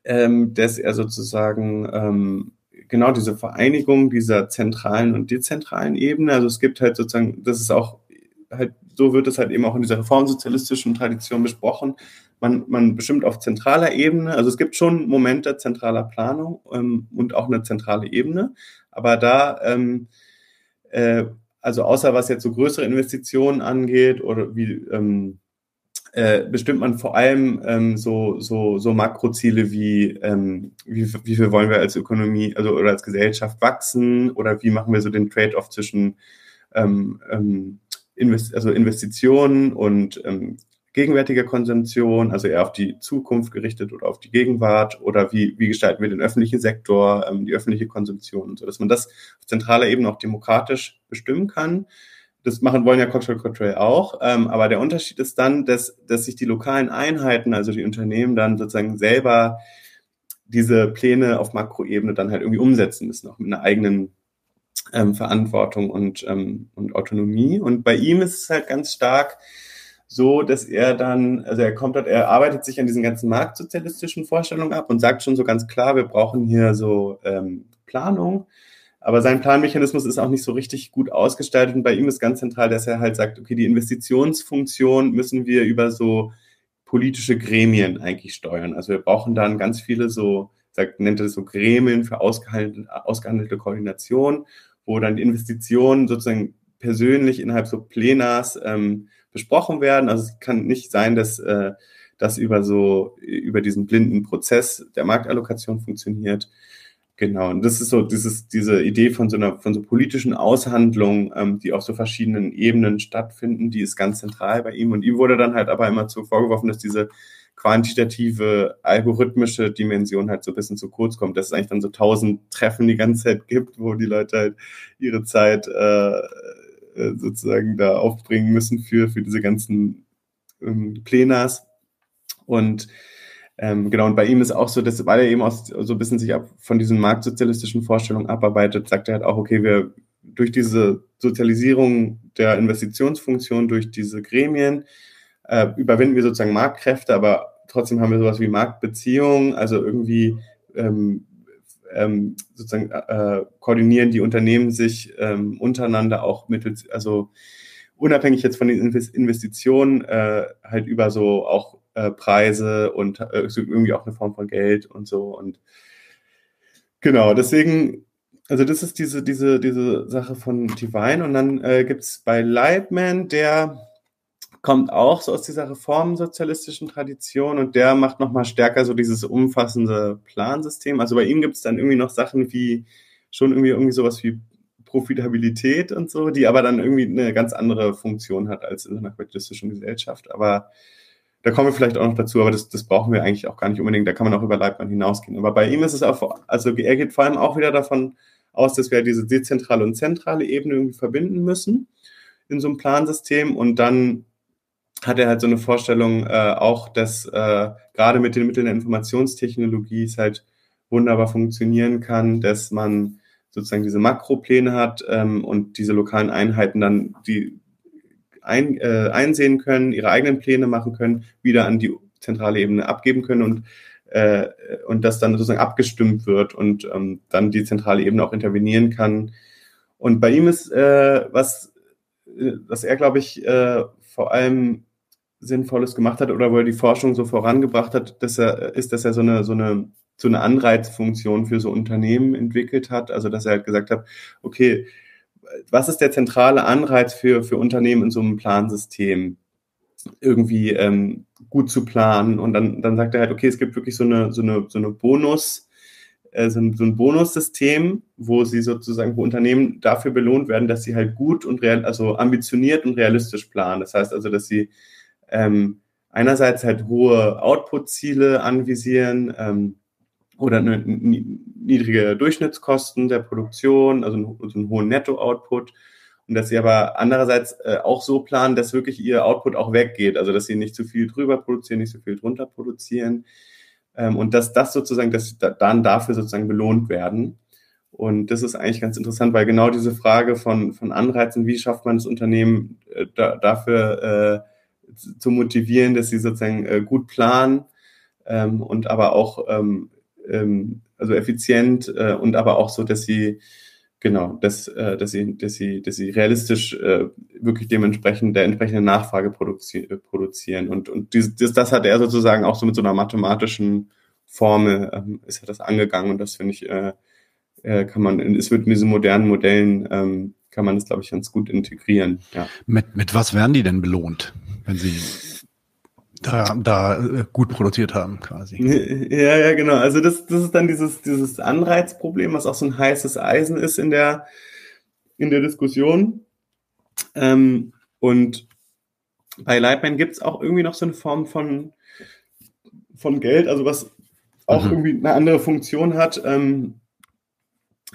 [SPEAKER 2] ähm, dass er sozusagen ähm, genau diese Vereinigung dieser zentralen und dezentralen Ebene. Also es gibt halt sozusagen, das ist auch halt, so wird es halt eben auch in dieser reformsozialistischen Tradition besprochen. Man, man bestimmt auf zentraler Ebene, also es gibt schon Momente zentraler Planung ähm, und auch eine zentrale Ebene, aber da ähm, äh, also außer was jetzt so größere Investitionen angeht oder wie ähm, äh, bestimmt man vor allem ähm, so, so, so Makroziele wie, ähm, wie, wie viel wollen wir als Ökonomie also oder als Gesellschaft wachsen oder wie machen wir so den Trade-off zwischen ähm, ähm, Invest also Investitionen und ähm, gegenwärtige Konsumtion, also eher auf die Zukunft gerichtet oder auf die Gegenwart oder wie, wie gestalten wir den öffentlichen Sektor, ähm, die öffentliche Konsumtion und so, dass man das auf zentraler Ebene auch demokratisch bestimmen kann. Das machen wollen ja Cultural Control auch, ähm, aber der Unterschied ist dann, dass, dass sich die lokalen Einheiten, also die Unternehmen dann sozusagen selber diese Pläne auf Makroebene dann halt irgendwie umsetzen müssen, auch mit einer eigenen ähm, Verantwortung und, ähm, und Autonomie. Und bei ihm ist es halt ganz stark, so, dass er dann, also er kommt dort, er arbeitet sich an diesen ganzen marktsozialistischen Vorstellungen ab und sagt schon so ganz klar, wir brauchen hier so ähm, Planung. Aber sein Planmechanismus ist auch nicht so richtig gut ausgestaltet. Und bei ihm ist ganz zentral, dass er halt sagt, okay, die Investitionsfunktion müssen wir über so politische Gremien eigentlich steuern. Also wir brauchen dann ganz viele so, sagt, nennt er das so Gremien für ausgehandelte, ausgehandelte Koordination, wo dann die Investitionen sozusagen persönlich innerhalb so Plenars ähm, besprochen werden. Also es kann nicht sein, dass äh, das über so über diesen blinden Prozess der Marktallokation funktioniert. Genau, und das ist so dieses, diese Idee von so einer von so politischen Aushandlungen, ähm, die auf so verschiedenen Ebenen stattfinden, die ist ganz zentral bei ihm. Und ihm wurde dann halt aber immer zu vorgeworfen, dass diese quantitative, algorithmische Dimension halt so ein bisschen zu kurz kommt, dass es eigentlich dann so tausend Treffen die ganze Zeit gibt, wo die Leute halt ihre Zeit äh, äh, sozusagen da aufbringen müssen für, für diese ganzen ähm, Plenas. Und ähm, genau, und bei ihm ist auch so, dass, weil er eben auch so ein bisschen sich ab, von diesen marktsozialistischen Vorstellungen abarbeitet, sagt er halt auch, okay, wir durch diese Sozialisierung der Investitionsfunktion, durch diese Gremien, äh, überwinden wir sozusagen Marktkräfte, aber trotzdem haben wir sowas wie Marktbeziehungen, also irgendwie ähm, ähm, sozusagen äh, koordinieren die Unternehmen sich ähm, untereinander auch mittels, also unabhängig jetzt von den Investitionen, äh, halt über so auch äh, Preise und äh, irgendwie auch eine Form von Geld und so. Und genau, deswegen, also das ist diese, diese, diese Sache von Divine. Und dann äh, gibt es bei Leibman, der kommt auch so aus dieser reformsozialistischen Tradition und der macht nochmal stärker so dieses umfassende Plansystem. Also bei ihm gibt es dann irgendwie noch Sachen wie schon irgendwie irgendwie sowas wie Profitabilität und so, die aber dann irgendwie eine ganz andere Funktion hat als in einer kapitalistischen Gesellschaft. Aber da kommen wir vielleicht auch noch dazu, aber das, das brauchen wir eigentlich auch gar nicht unbedingt. Da kann man auch über Leibmann hinausgehen. Aber bei ihm ist es auch, also er geht vor allem auch wieder davon aus, dass wir diese dezentrale und zentrale Ebene irgendwie verbinden müssen in so einem Plansystem und dann hat er halt so eine Vorstellung äh, auch, dass äh, gerade mit den Mitteln der Informationstechnologie es halt wunderbar funktionieren kann, dass man sozusagen diese Makropläne hat ähm, und diese lokalen Einheiten dann die ein, äh, einsehen können, ihre eigenen Pläne machen können, wieder an die zentrale Ebene abgeben können und äh, und das dann sozusagen abgestimmt wird und ähm, dann die zentrale Ebene auch intervenieren kann. Und bei ihm ist äh, was, äh, was er glaube ich äh, vor allem Sinnvolles gemacht hat oder wo er die Forschung so vorangebracht hat, dass er, ist, dass er so eine, so eine, so eine Anreizfunktion für so Unternehmen entwickelt hat. Also, dass er halt gesagt hat, okay, was ist der zentrale Anreiz für, für Unternehmen in so einem Plansystem? irgendwie ähm, gut zu planen und dann, dann sagt er halt, okay, es gibt wirklich so eine, so eine, so eine Bonus, äh, so, ein, so ein Bonussystem, wo sie sozusagen, wo Unternehmen dafür belohnt werden, dass sie halt gut und real, also ambitioniert und realistisch planen. Das heißt also, dass sie ähm, einerseits halt hohe Output-Ziele anvisieren ähm, oder eine, niedrige Durchschnittskosten der Produktion, also einen, also einen hohen Netto-Output. Und dass sie aber andererseits äh, auch so planen, dass wirklich ihr Output auch weggeht, also dass sie nicht zu viel drüber produzieren, nicht zu viel drunter produzieren. Ähm, und dass das sozusagen, dass sie da, dann dafür sozusagen belohnt werden. Und das ist eigentlich ganz interessant, weil genau diese Frage von, von Anreizen, wie schafft man das Unternehmen äh, da, dafür äh, zu motivieren, dass sie sozusagen äh, gut planen ähm, und aber auch ähm, ähm, also effizient äh, und aber auch so, dass sie genau, dass, äh, dass sie, dass sie, dass sie realistisch äh, wirklich dementsprechend der entsprechenden Nachfrage produzi äh, produzieren und und dieses, das, das hat er sozusagen auch so mit so einer mathematischen Formel ähm, ist er das angegangen und das finde ich äh, äh, kann man, es wird in diesen modernen Modellen ähm, kann man das, glaube ich, ganz gut integrieren. Ja.
[SPEAKER 1] Mit, mit was werden die denn belohnt, wenn sie da, da äh, gut produziert haben, quasi?
[SPEAKER 2] Ja, ja, genau. Also das, das ist dann dieses, dieses Anreizproblem, was auch so ein heißes Eisen ist in der, in der Diskussion. Ähm, und bei Lightman gibt es auch irgendwie noch so eine Form von, von Geld, also was auch mhm. irgendwie eine andere Funktion hat. Ähm,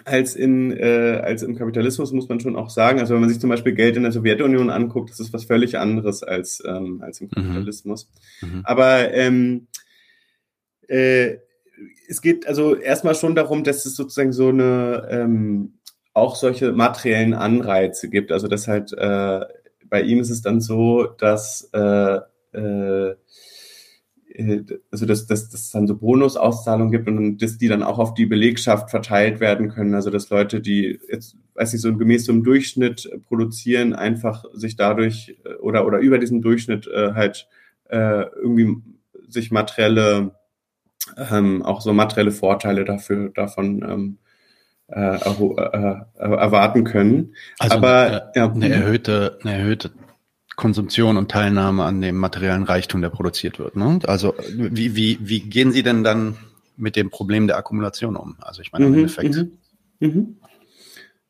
[SPEAKER 2] als in äh, als im Kapitalismus muss man schon auch sagen. Also wenn man sich zum Beispiel Geld in der Sowjetunion anguckt, das ist was völlig anderes als ähm, als im mhm. Kapitalismus. Mhm. Aber ähm, äh, es geht also erstmal schon darum, dass es sozusagen so eine ähm, auch solche materiellen Anreize gibt. Also das halt äh, bei ihm ist es dann so, dass äh, äh, also dass, dass, dass es dann so Bonusauszahlungen gibt und dass die dann auch auf die Belegschaft verteilt werden können. Also dass Leute, die jetzt, weiß ich, so gemäß so einem Durchschnitt produzieren, einfach sich dadurch äh, oder, oder über diesen Durchschnitt äh, halt äh, irgendwie sich materielle, ähm, auch so materielle Vorteile dafür davon ähm, äh, äh, erwarten können.
[SPEAKER 1] Also Aber eine, ja, eine erhöhte, eine erhöhte Konsumption und Teilnahme an dem materiellen Reichtum, der produziert wird. Ne? Also wie, wie, wie gehen Sie denn dann mit dem Problem der Akkumulation um? Also ich meine im mhm, Endeffekt. Mhm, mhm.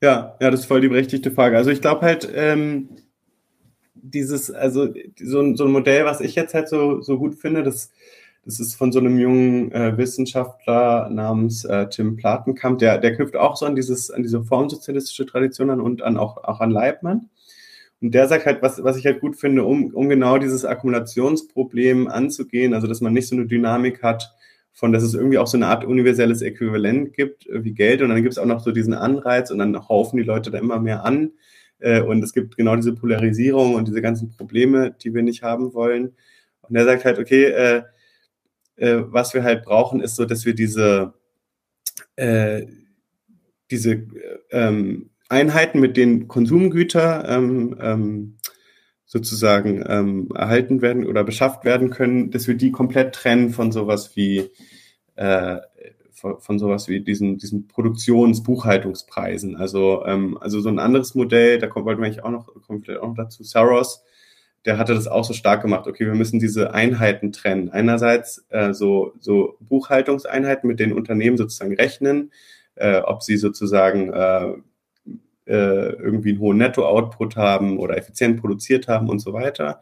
[SPEAKER 2] Ja, ja, das ist voll die berechtigte Frage. Also ich glaube halt, ähm, dieses, also so, so ein Modell, was ich jetzt halt so, so gut finde, das, das ist von so einem jungen äh, Wissenschaftler namens äh, Tim Platenkamp, der, der knüpft auch so an dieses, an diese formsozialistische Tradition an und an auch, auch an Leibmann. Und der sagt halt, was, was ich halt gut finde, um, um genau dieses Akkumulationsproblem anzugehen, also dass man nicht so eine Dynamik hat, von dass es irgendwie auch so eine Art universelles Äquivalent gibt äh, wie Geld und dann gibt es auch noch so diesen Anreiz und dann haufen die Leute da immer mehr an äh, und es gibt genau diese Polarisierung und diese ganzen Probleme, die wir nicht haben wollen. Und er sagt halt, okay, äh, äh, was wir halt brauchen, ist so, dass wir diese äh, diese äh, ähm, Einheiten, mit denen Konsumgüter ähm, ähm, sozusagen ähm, erhalten werden oder beschafft werden können, dass wir die komplett trennen von sowas wie äh, von, sowas wie diesen, diesen Produktionsbuchhaltungspreisen. Also, ähm, also so ein anderes Modell, da kommt, wollten wir eigentlich auch noch, kommt vielleicht auch noch dazu, Saros, der hatte das auch so stark gemacht. Okay, wir müssen diese Einheiten trennen. Einerseits äh, so, so Buchhaltungseinheiten, mit denen Unternehmen sozusagen rechnen, äh, ob sie sozusagen äh, äh, irgendwie einen hohen Netto-Output haben oder effizient produziert haben und so weiter.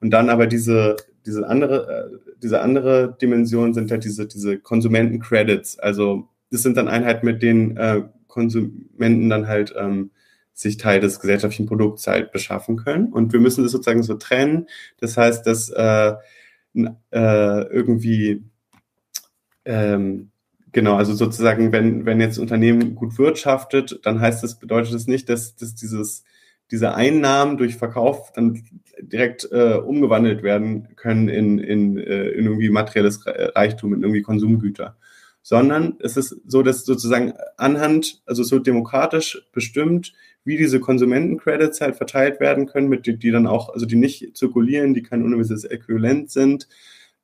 [SPEAKER 2] Und dann aber diese, diese andere, äh, diese andere Dimension sind halt diese, diese Konsumenten-Credits. Also das sind dann Einheiten, mit denen äh, Konsumenten dann halt ähm, sich Teil des gesellschaftlichen Produkts halt beschaffen können. Und wir müssen das sozusagen so trennen. Das heißt, dass äh, äh, irgendwie ähm, Genau, also sozusagen, wenn, wenn jetzt Unternehmen gut wirtschaftet, dann heißt das, bedeutet das nicht, dass, dass dieses, diese Einnahmen durch Verkauf dann direkt äh, umgewandelt werden können in, in, äh, in irgendwie materielles Reichtum, in irgendwie Konsumgüter. Sondern es ist so, dass sozusagen anhand, also es wird demokratisch bestimmt, wie diese Konsumentencredits halt verteilt werden können, mit die, die dann auch, also die nicht zirkulieren, die kein universelles Äquivalent sind,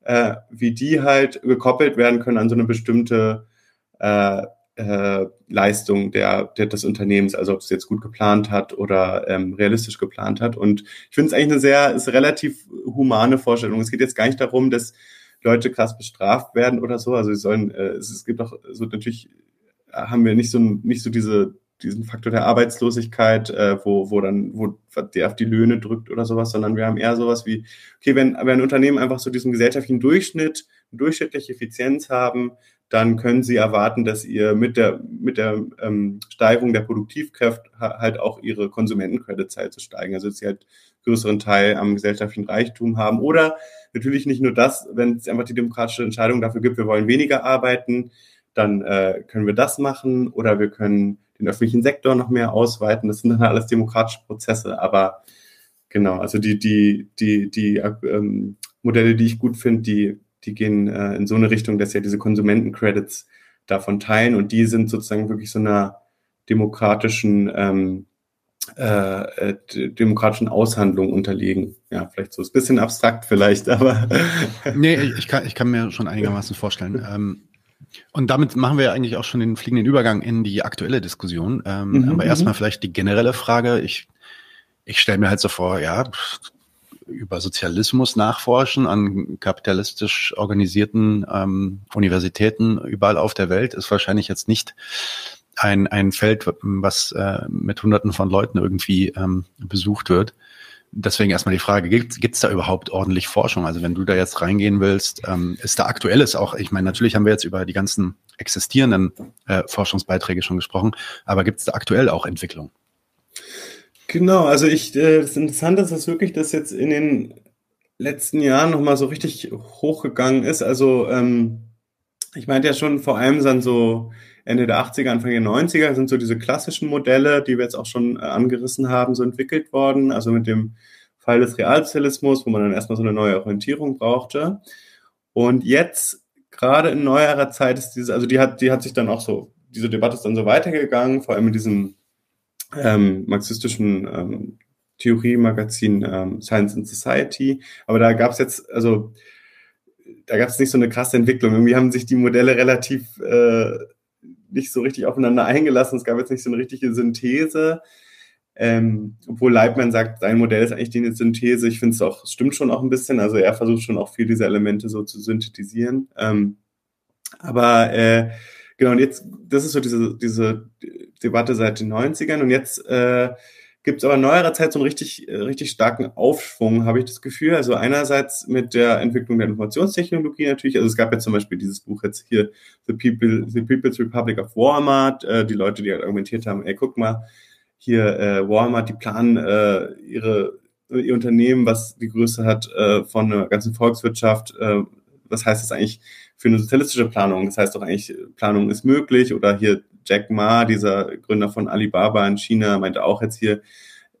[SPEAKER 2] äh, wie die halt gekoppelt werden können an so eine bestimmte äh, äh, Leistung der, der, des Unternehmens, also ob es jetzt gut geplant hat oder ähm, realistisch geplant hat. Und ich finde es eigentlich eine sehr, ist eine relativ humane Vorstellung. Es geht jetzt gar nicht darum, dass Leute krass bestraft werden oder so. Also sie sollen, äh, es, es gibt auch so natürlich haben wir nicht so nicht so diese diesen Faktor der Arbeitslosigkeit, äh, wo, wo dann, wo der auf die Löhne drückt oder sowas, sondern wir haben eher sowas wie, okay, wenn, wenn ein Unternehmen einfach so diesen gesellschaftlichen Durchschnitt, durchschnittliche Effizienz haben, dann können sie erwarten, dass ihr mit der, mit der ähm, Steigerung der Produktivkraft halt auch ihre Konsumentencredits halt zu steigen. Also dass sie halt größeren Teil am gesellschaftlichen Reichtum haben. Oder natürlich nicht nur das, wenn es einfach die demokratische Entscheidung dafür gibt, wir wollen weniger arbeiten, dann äh, können wir das machen oder wir können den öffentlichen Sektor noch mehr ausweiten. Das sind dann alles demokratische Prozesse. Aber genau, also die, die, die, die ähm, Modelle, die ich gut finde, die, die gehen äh, in so eine Richtung, dass ja diese Konsumentencredits davon teilen und die sind sozusagen wirklich so einer demokratischen ähm, äh, äh demokratischen Aushandlung unterlegen. Ja, vielleicht so ist ein bisschen abstrakt vielleicht, aber.
[SPEAKER 1] nee, ich kann, ich kann mir schon einigermaßen vorstellen. Ähm, Und damit machen wir eigentlich auch schon den fliegenden Übergang in die aktuelle Diskussion. Ähm, mhm, aber erstmal mhm. vielleicht die generelle Frage. Ich, ich stelle mir halt so vor, ja, über Sozialismus nachforschen an kapitalistisch organisierten ähm, Universitäten überall auf der Welt ist wahrscheinlich jetzt nicht ein, ein Feld, was äh, mit Hunderten von Leuten irgendwie ähm, besucht wird. Deswegen erstmal die Frage, gibt es da überhaupt ordentlich Forschung? Also wenn du da jetzt reingehen willst, ähm, ist da aktuelles auch, ich meine, natürlich haben wir jetzt über die ganzen existierenden äh, Forschungsbeiträge schon gesprochen, aber gibt es da aktuell auch Entwicklung?
[SPEAKER 2] Genau, also ich, äh, das Interessante ist, dass wirklich das jetzt in den letzten Jahren nochmal so richtig hochgegangen ist. Also ähm, ich meinte ja schon, vor allem dann so Ende der 80er, Anfang der 90er sind so diese klassischen Modelle, die wir jetzt auch schon äh, angerissen haben, so entwickelt worden. Also mit dem Fall des Realsozialismus, wo man dann erstmal so eine neue Orientierung brauchte. Und jetzt, gerade in neuerer Zeit, ist diese, also die hat, die hat sich dann auch so, diese Debatte ist dann so weitergegangen, vor allem in diesem ähm, marxistischen ähm, Theorie-Magazin ähm, Science and Society. Aber da gab es jetzt, also da gab es nicht so eine krasse Entwicklung. Irgendwie haben sich die Modelle relativ äh, nicht so richtig aufeinander eingelassen. Es gab jetzt nicht so eine richtige Synthese. Ähm, obwohl Leibman sagt, sein Modell ist eigentlich eine Synthese. Ich finde es auch, stimmt schon auch ein bisschen. Also er versucht schon auch viel dieser Elemente so zu synthetisieren. Ähm, aber äh, genau, und jetzt, das ist so diese, diese Debatte seit den 90ern. Und jetzt äh, gibt es aber in neuerer Zeit so einen richtig, äh, richtig starken Aufschwung, habe ich das Gefühl. Also einerseits mit der Entwicklung der Informationstechnologie natürlich. Also es gab ja zum Beispiel dieses Buch jetzt hier, The, People, The People's Republic of Walmart. Äh, die Leute, die halt argumentiert haben, ey, guck mal, hier äh, Walmart, die planen äh, ihre ihr Unternehmen, was die Größe hat äh, von einer ganzen Volkswirtschaft. Äh, was heißt das eigentlich für eine sozialistische Planung? Das heißt doch eigentlich, Planung ist möglich oder hier Jack Ma, dieser Gründer von Alibaba in China, meinte auch jetzt hier,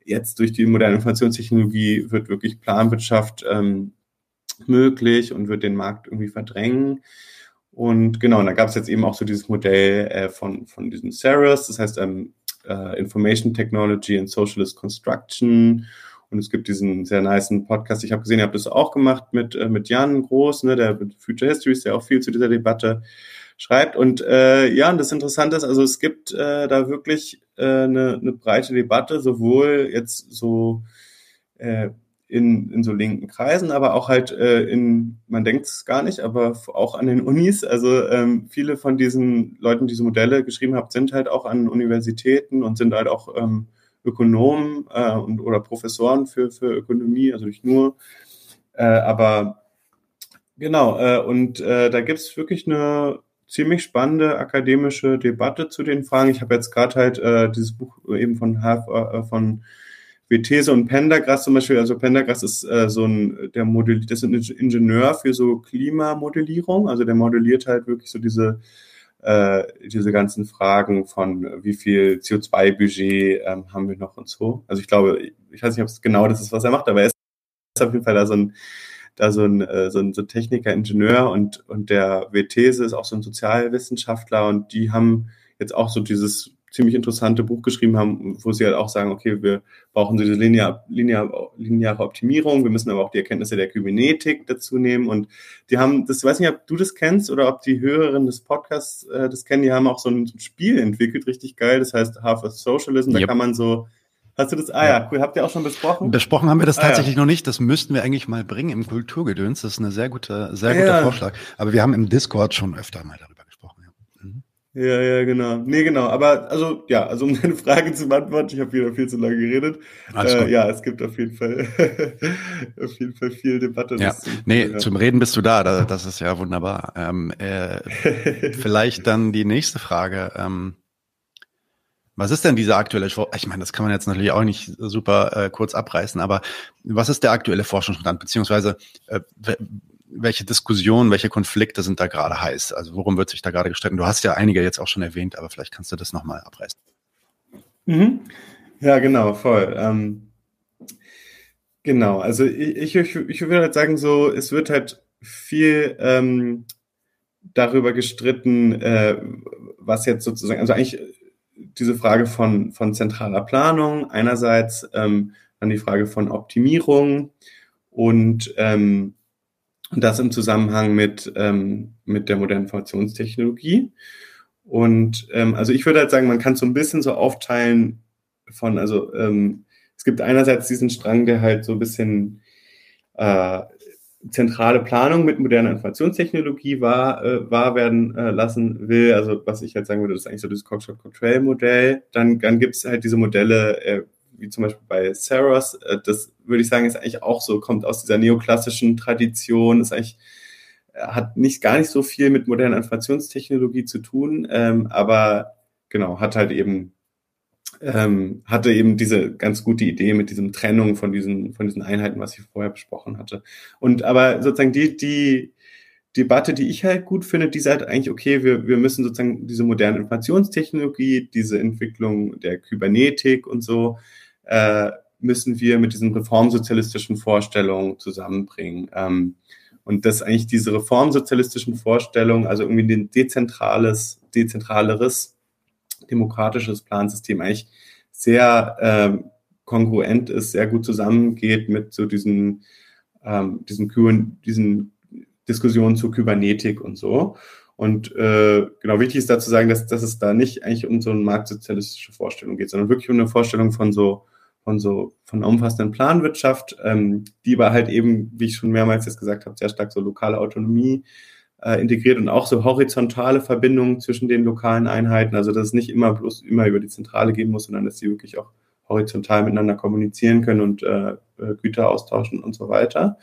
[SPEAKER 2] jetzt durch die moderne Informationstechnologie wird wirklich Planwirtschaft ähm, möglich und wird den Markt irgendwie verdrängen. Und genau, und da gab es jetzt eben auch so dieses Modell äh, von, von diesem CERES, das heißt ähm, äh, Information Technology and Socialist Construction. Und es gibt diesen sehr niceen Podcast, ich habe gesehen, ihr habt das auch gemacht mit, äh, mit Jan Groß, ne, der Future Histories, der auch viel zu dieser Debatte schreibt. Und äh, ja, und das Interessante ist, also es gibt äh, da wirklich äh, eine, eine breite Debatte, sowohl jetzt so äh, in, in so linken Kreisen, aber auch halt äh, in, man denkt es gar nicht, aber auch an den Unis. Also ähm, viele von diesen Leuten, die diese Modelle geschrieben haben, sind halt auch an Universitäten und sind halt auch ähm, Ökonomen äh, und, oder Professoren für, für Ökonomie, also nicht nur. Äh, aber genau, äh, und äh, da gibt es wirklich eine ziemlich spannende akademische Debatte zu den Fragen. Ich habe jetzt gerade halt äh, dieses Buch eben von Half, äh, von Vethese und Pendergrass zum Beispiel. Also Pendergrass ist äh, so ein der Modell, das ist ein Ingenieur für so Klimamodellierung. Also der modelliert halt wirklich so diese äh, diese ganzen Fragen von wie viel CO2-Budget ähm, haben wir noch und so. Also ich glaube, ich weiß nicht, ob es genau das ist, was er macht, aber er ist auf jeden Fall da so ein da so ein, äh, so ein, so ein Techniker, Ingenieur und, und der Vethese ist auch so ein Sozialwissenschaftler und die haben jetzt auch so dieses ziemlich interessante Buch geschrieben haben, wo sie halt auch sagen, okay, wir brauchen so diese linear, linear, lineare Optimierung, wir müssen aber auch die Erkenntnisse der Kybernetik dazu nehmen und die haben, das weiß nicht, ob du das kennst oder ob die Hörerinnen des Podcasts äh, das kennen, die haben auch so ein Spiel entwickelt, richtig geil, das heißt Half of Socialism, da yep. kann man so Hast du das? Ah ja, cool. Habt ihr auch schon besprochen?
[SPEAKER 1] Besprochen haben wir das tatsächlich ah, ja. noch nicht. Das müssten wir eigentlich mal bringen im Kulturgedöns. Das ist ein sehr guter, sehr guter ja. Vorschlag. Aber wir haben im Discord schon öfter mal darüber gesprochen.
[SPEAKER 2] Ja. Mhm. ja, ja, genau. Nee, genau. Aber also, ja, also um deine Frage zu beantworten, ich habe wieder viel zu lange geredet. Äh, ja, es gibt auf jeden Fall auf jeden Fall viel Debatte.
[SPEAKER 1] Ja, nee, ja. zum Reden bist du da. Das ist ja wunderbar. Ähm, äh, vielleicht dann die nächste Frage. Ähm, was ist denn diese aktuelle, ich meine, das kann man jetzt natürlich auch nicht super äh, kurz abreißen, aber was ist der aktuelle Forschungsstand, beziehungsweise äh, welche Diskussionen, welche Konflikte sind da gerade heiß? Also worum wird sich da gerade gestritten? Du hast ja einige jetzt auch schon erwähnt, aber vielleicht kannst du das nochmal abreißen.
[SPEAKER 2] Mhm. Ja, genau, voll. Ähm, genau, also ich, ich, ich würde halt sagen, so, es wird halt viel ähm, darüber gestritten, äh, was jetzt sozusagen, also eigentlich diese Frage von, von zentraler Planung, einerseits ähm, dann die Frage von Optimierung und, ähm, das im Zusammenhang mit, ähm, mit der modernen Informationstechnologie. Und ähm, also ich würde halt sagen, man kann so ein bisschen so aufteilen von, also ähm, es gibt einerseits diesen Strang, der halt so ein bisschen äh, zentrale Planung mit moderner Informationstechnologie wahr, äh, wahr werden äh, lassen will. Also was ich halt sagen würde, das ist eigentlich so das Cockshot-Control-Modell. Dann, dann gibt es halt diese Modelle, äh, wie zum Beispiel bei Saros. Äh, das würde ich sagen, ist eigentlich auch so, kommt aus dieser neoklassischen Tradition, ist eigentlich äh, hat nicht gar nicht so viel mit moderner Informationstechnologie zu tun, ähm, aber genau, hat halt eben ähm, hatte eben diese ganz gute Idee mit diesem Trennung von diesen, von diesen Einheiten, was ich vorher besprochen hatte. Und aber sozusagen die, die Debatte, die ich halt gut finde, die sagt eigentlich, okay, wir, wir müssen sozusagen diese moderne Informationstechnologie, diese Entwicklung der Kybernetik und so, äh, müssen wir mit diesen reformsozialistischen Vorstellungen zusammenbringen. Ähm, und dass eigentlich diese reformsozialistischen Vorstellungen, also irgendwie ein dezentrales, dezentraleres demokratisches Plansystem eigentlich sehr ähm, kongruent ist, sehr gut zusammengeht mit so diesen, ähm, diesen, diesen Diskussionen zur Kybernetik und so. Und äh, genau wichtig ist dazu sagen, dass, dass es da nicht eigentlich um so eine marktsozialistische Vorstellung geht, sondern wirklich um eine Vorstellung von so von so von umfassenden Planwirtschaft, ähm, die aber halt eben, wie ich schon mehrmals jetzt gesagt habe, sehr stark so lokale Autonomie äh, integriert und auch so horizontale Verbindungen zwischen den lokalen Einheiten. Also dass es nicht immer bloß immer über die Zentrale gehen muss, sondern dass sie wirklich auch horizontal miteinander kommunizieren können und äh, äh, Güter austauschen und so weiter.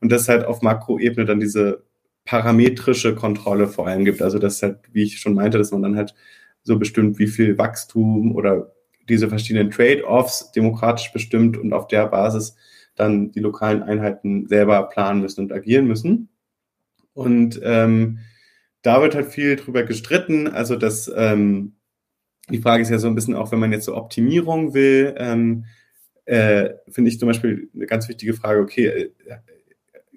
[SPEAKER 2] Und dass halt auf Makroebene dann diese parametrische Kontrolle vor allem gibt. Also dass halt, wie ich schon meinte, dass man dann halt so bestimmt, wie viel Wachstum oder diese verschiedenen Trade-offs demokratisch bestimmt und auf der Basis dann die lokalen Einheiten selber planen müssen und agieren müssen. Und ähm, da wird halt viel drüber gestritten. Also das, ähm, die Frage ist ja so ein bisschen auch, wenn man jetzt so Optimierung will, ähm, äh, finde ich zum Beispiel eine ganz wichtige Frage, okay, äh,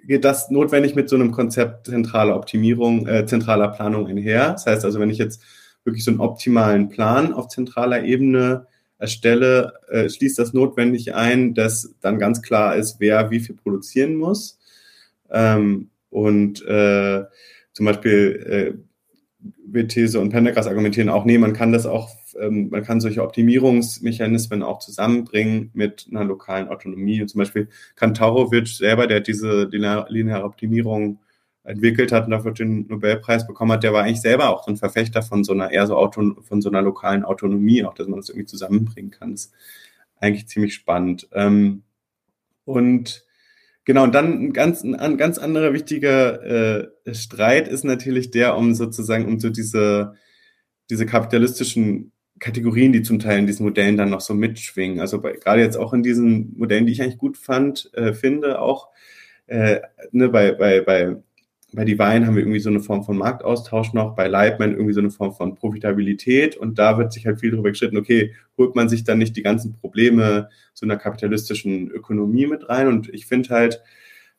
[SPEAKER 2] geht das notwendig mit so einem Konzept zentraler Optimierung, äh, zentraler Planung einher? Das heißt also, wenn ich jetzt wirklich so einen optimalen Plan auf zentraler Ebene erstelle, äh, schließt das notwendig ein, dass dann ganz klar ist, wer wie viel produzieren muss. Ähm, und äh, zum Beispiel äh, Bethese und Pendergrass argumentieren auch, nee, man kann das auch, ähm, man kann solche Optimierungsmechanismen auch zusammenbringen mit einer lokalen Autonomie. Und zum Beispiel Kantarovic selber, der diese lineare Optimierung entwickelt hat und dafür den Nobelpreis bekommen hat, der war eigentlich selber auch so ein Verfechter von so einer eher so Auto, von so einer lokalen Autonomie, auch dass man das irgendwie zusammenbringen kann. Das ist eigentlich ziemlich spannend. Ähm, und Genau, und dann ein ganz, ein ganz anderer wichtiger äh, Streit ist natürlich der um sozusagen, um so diese, diese kapitalistischen Kategorien, die zum Teil in diesen Modellen dann noch so mitschwingen. Also bei, gerade jetzt auch in diesen Modellen, die ich eigentlich gut fand, äh, finde, auch äh, ne, bei, bei, bei bei Divine haben wir irgendwie so eine Form von Marktaustausch noch, bei Leibman irgendwie so eine Form von Profitabilität und da wird sich halt viel darüber gestritten, okay, holt man sich dann nicht die ganzen Probleme zu einer kapitalistischen Ökonomie mit rein? Und ich finde halt,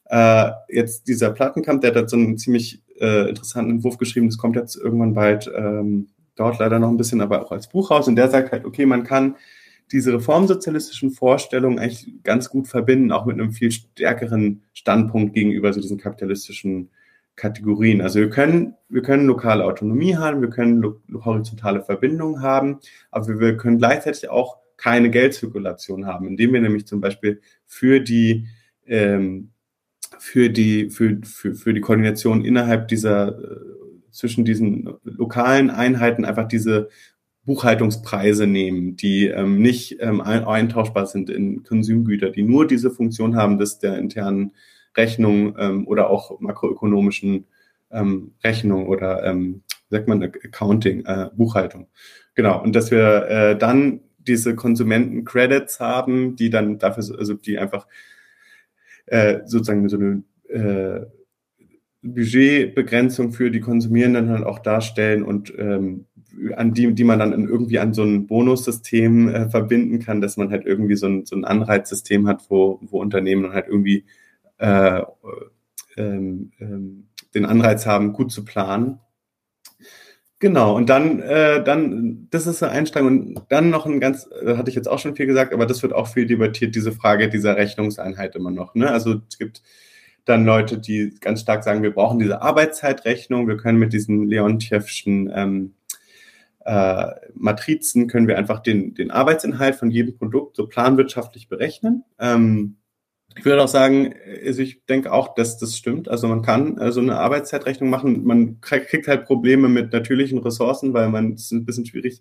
[SPEAKER 2] äh, jetzt dieser Plattenkampf, der hat so einen ziemlich äh, interessanten Entwurf geschrieben, das kommt jetzt irgendwann bald, ähm, dauert leider noch ein bisschen, aber auch als Buch raus. Und der sagt halt, okay, man kann diese reformsozialistischen Vorstellungen eigentlich ganz gut verbinden, auch mit einem viel stärkeren Standpunkt gegenüber so diesen kapitalistischen Kategorien. Also wir können, wir können lokale Autonomie haben, wir können horizontale Verbindungen haben, aber wir können gleichzeitig auch keine Geldzirkulation haben, indem wir nämlich zum Beispiel für die ähm, für die für, für, für die Koordination innerhalb dieser äh, zwischen diesen lokalen Einheiten einfach diese Buchhaltungspreise nehmen, die ähm, nicht ähm, eintauschbar sind in Konsumgüter, die nur diese Funktion haben, dass der internen Rechnung ähm, oder auch makroökonomischen ähm, Rechnung oder ähm, sagt man Accounting, äh, Buchhaltung. Genau. Und dass wir äh, dann diese Konsumenten-Credits haben, die dann dafür, also die einfach äh, sozusagen so eine äh, Budgetbegrenzung für die Konsumierenden halt auch darstellen und ähm, an die, die man dann irgendwie an so ein Bonussystem äh, verbinden kann, dass man halt irgendwie so ein, so ein Anreizsystem hat, wo, wo Unternehmen halt irgendwie äh, ähm, ähm, den Anreiz haben, gut zu planen. Genau, und dann, äh, dann, das ist der Einstieg und dann noch ein ganz, äh, hatte ich jetzt auch schon viel gesagt, aber das wird auch viel debattiert, diese Frage dieser Rechnungseinheit immer noch. Ne? Also es gibt dann Leute, die ganz stark sagen, wir brauchen diese Arbeitszeitrechnung, wir können mit diesen Leontiefschen ähm, äh, Matrizen können wir einfach den, den Arbeitsinhalt von jedem Produkt so planwirtschaftlich berechnen. Ähm, ich würde auch sagen, also ich denke auch, dass das stimmt. Also man kann äh, so eine Arbeitszeitrechnung machen. Man kriegt halt Probleme mit natürlichen Ressourcen, weil man, es ist ein bisschen schwierig.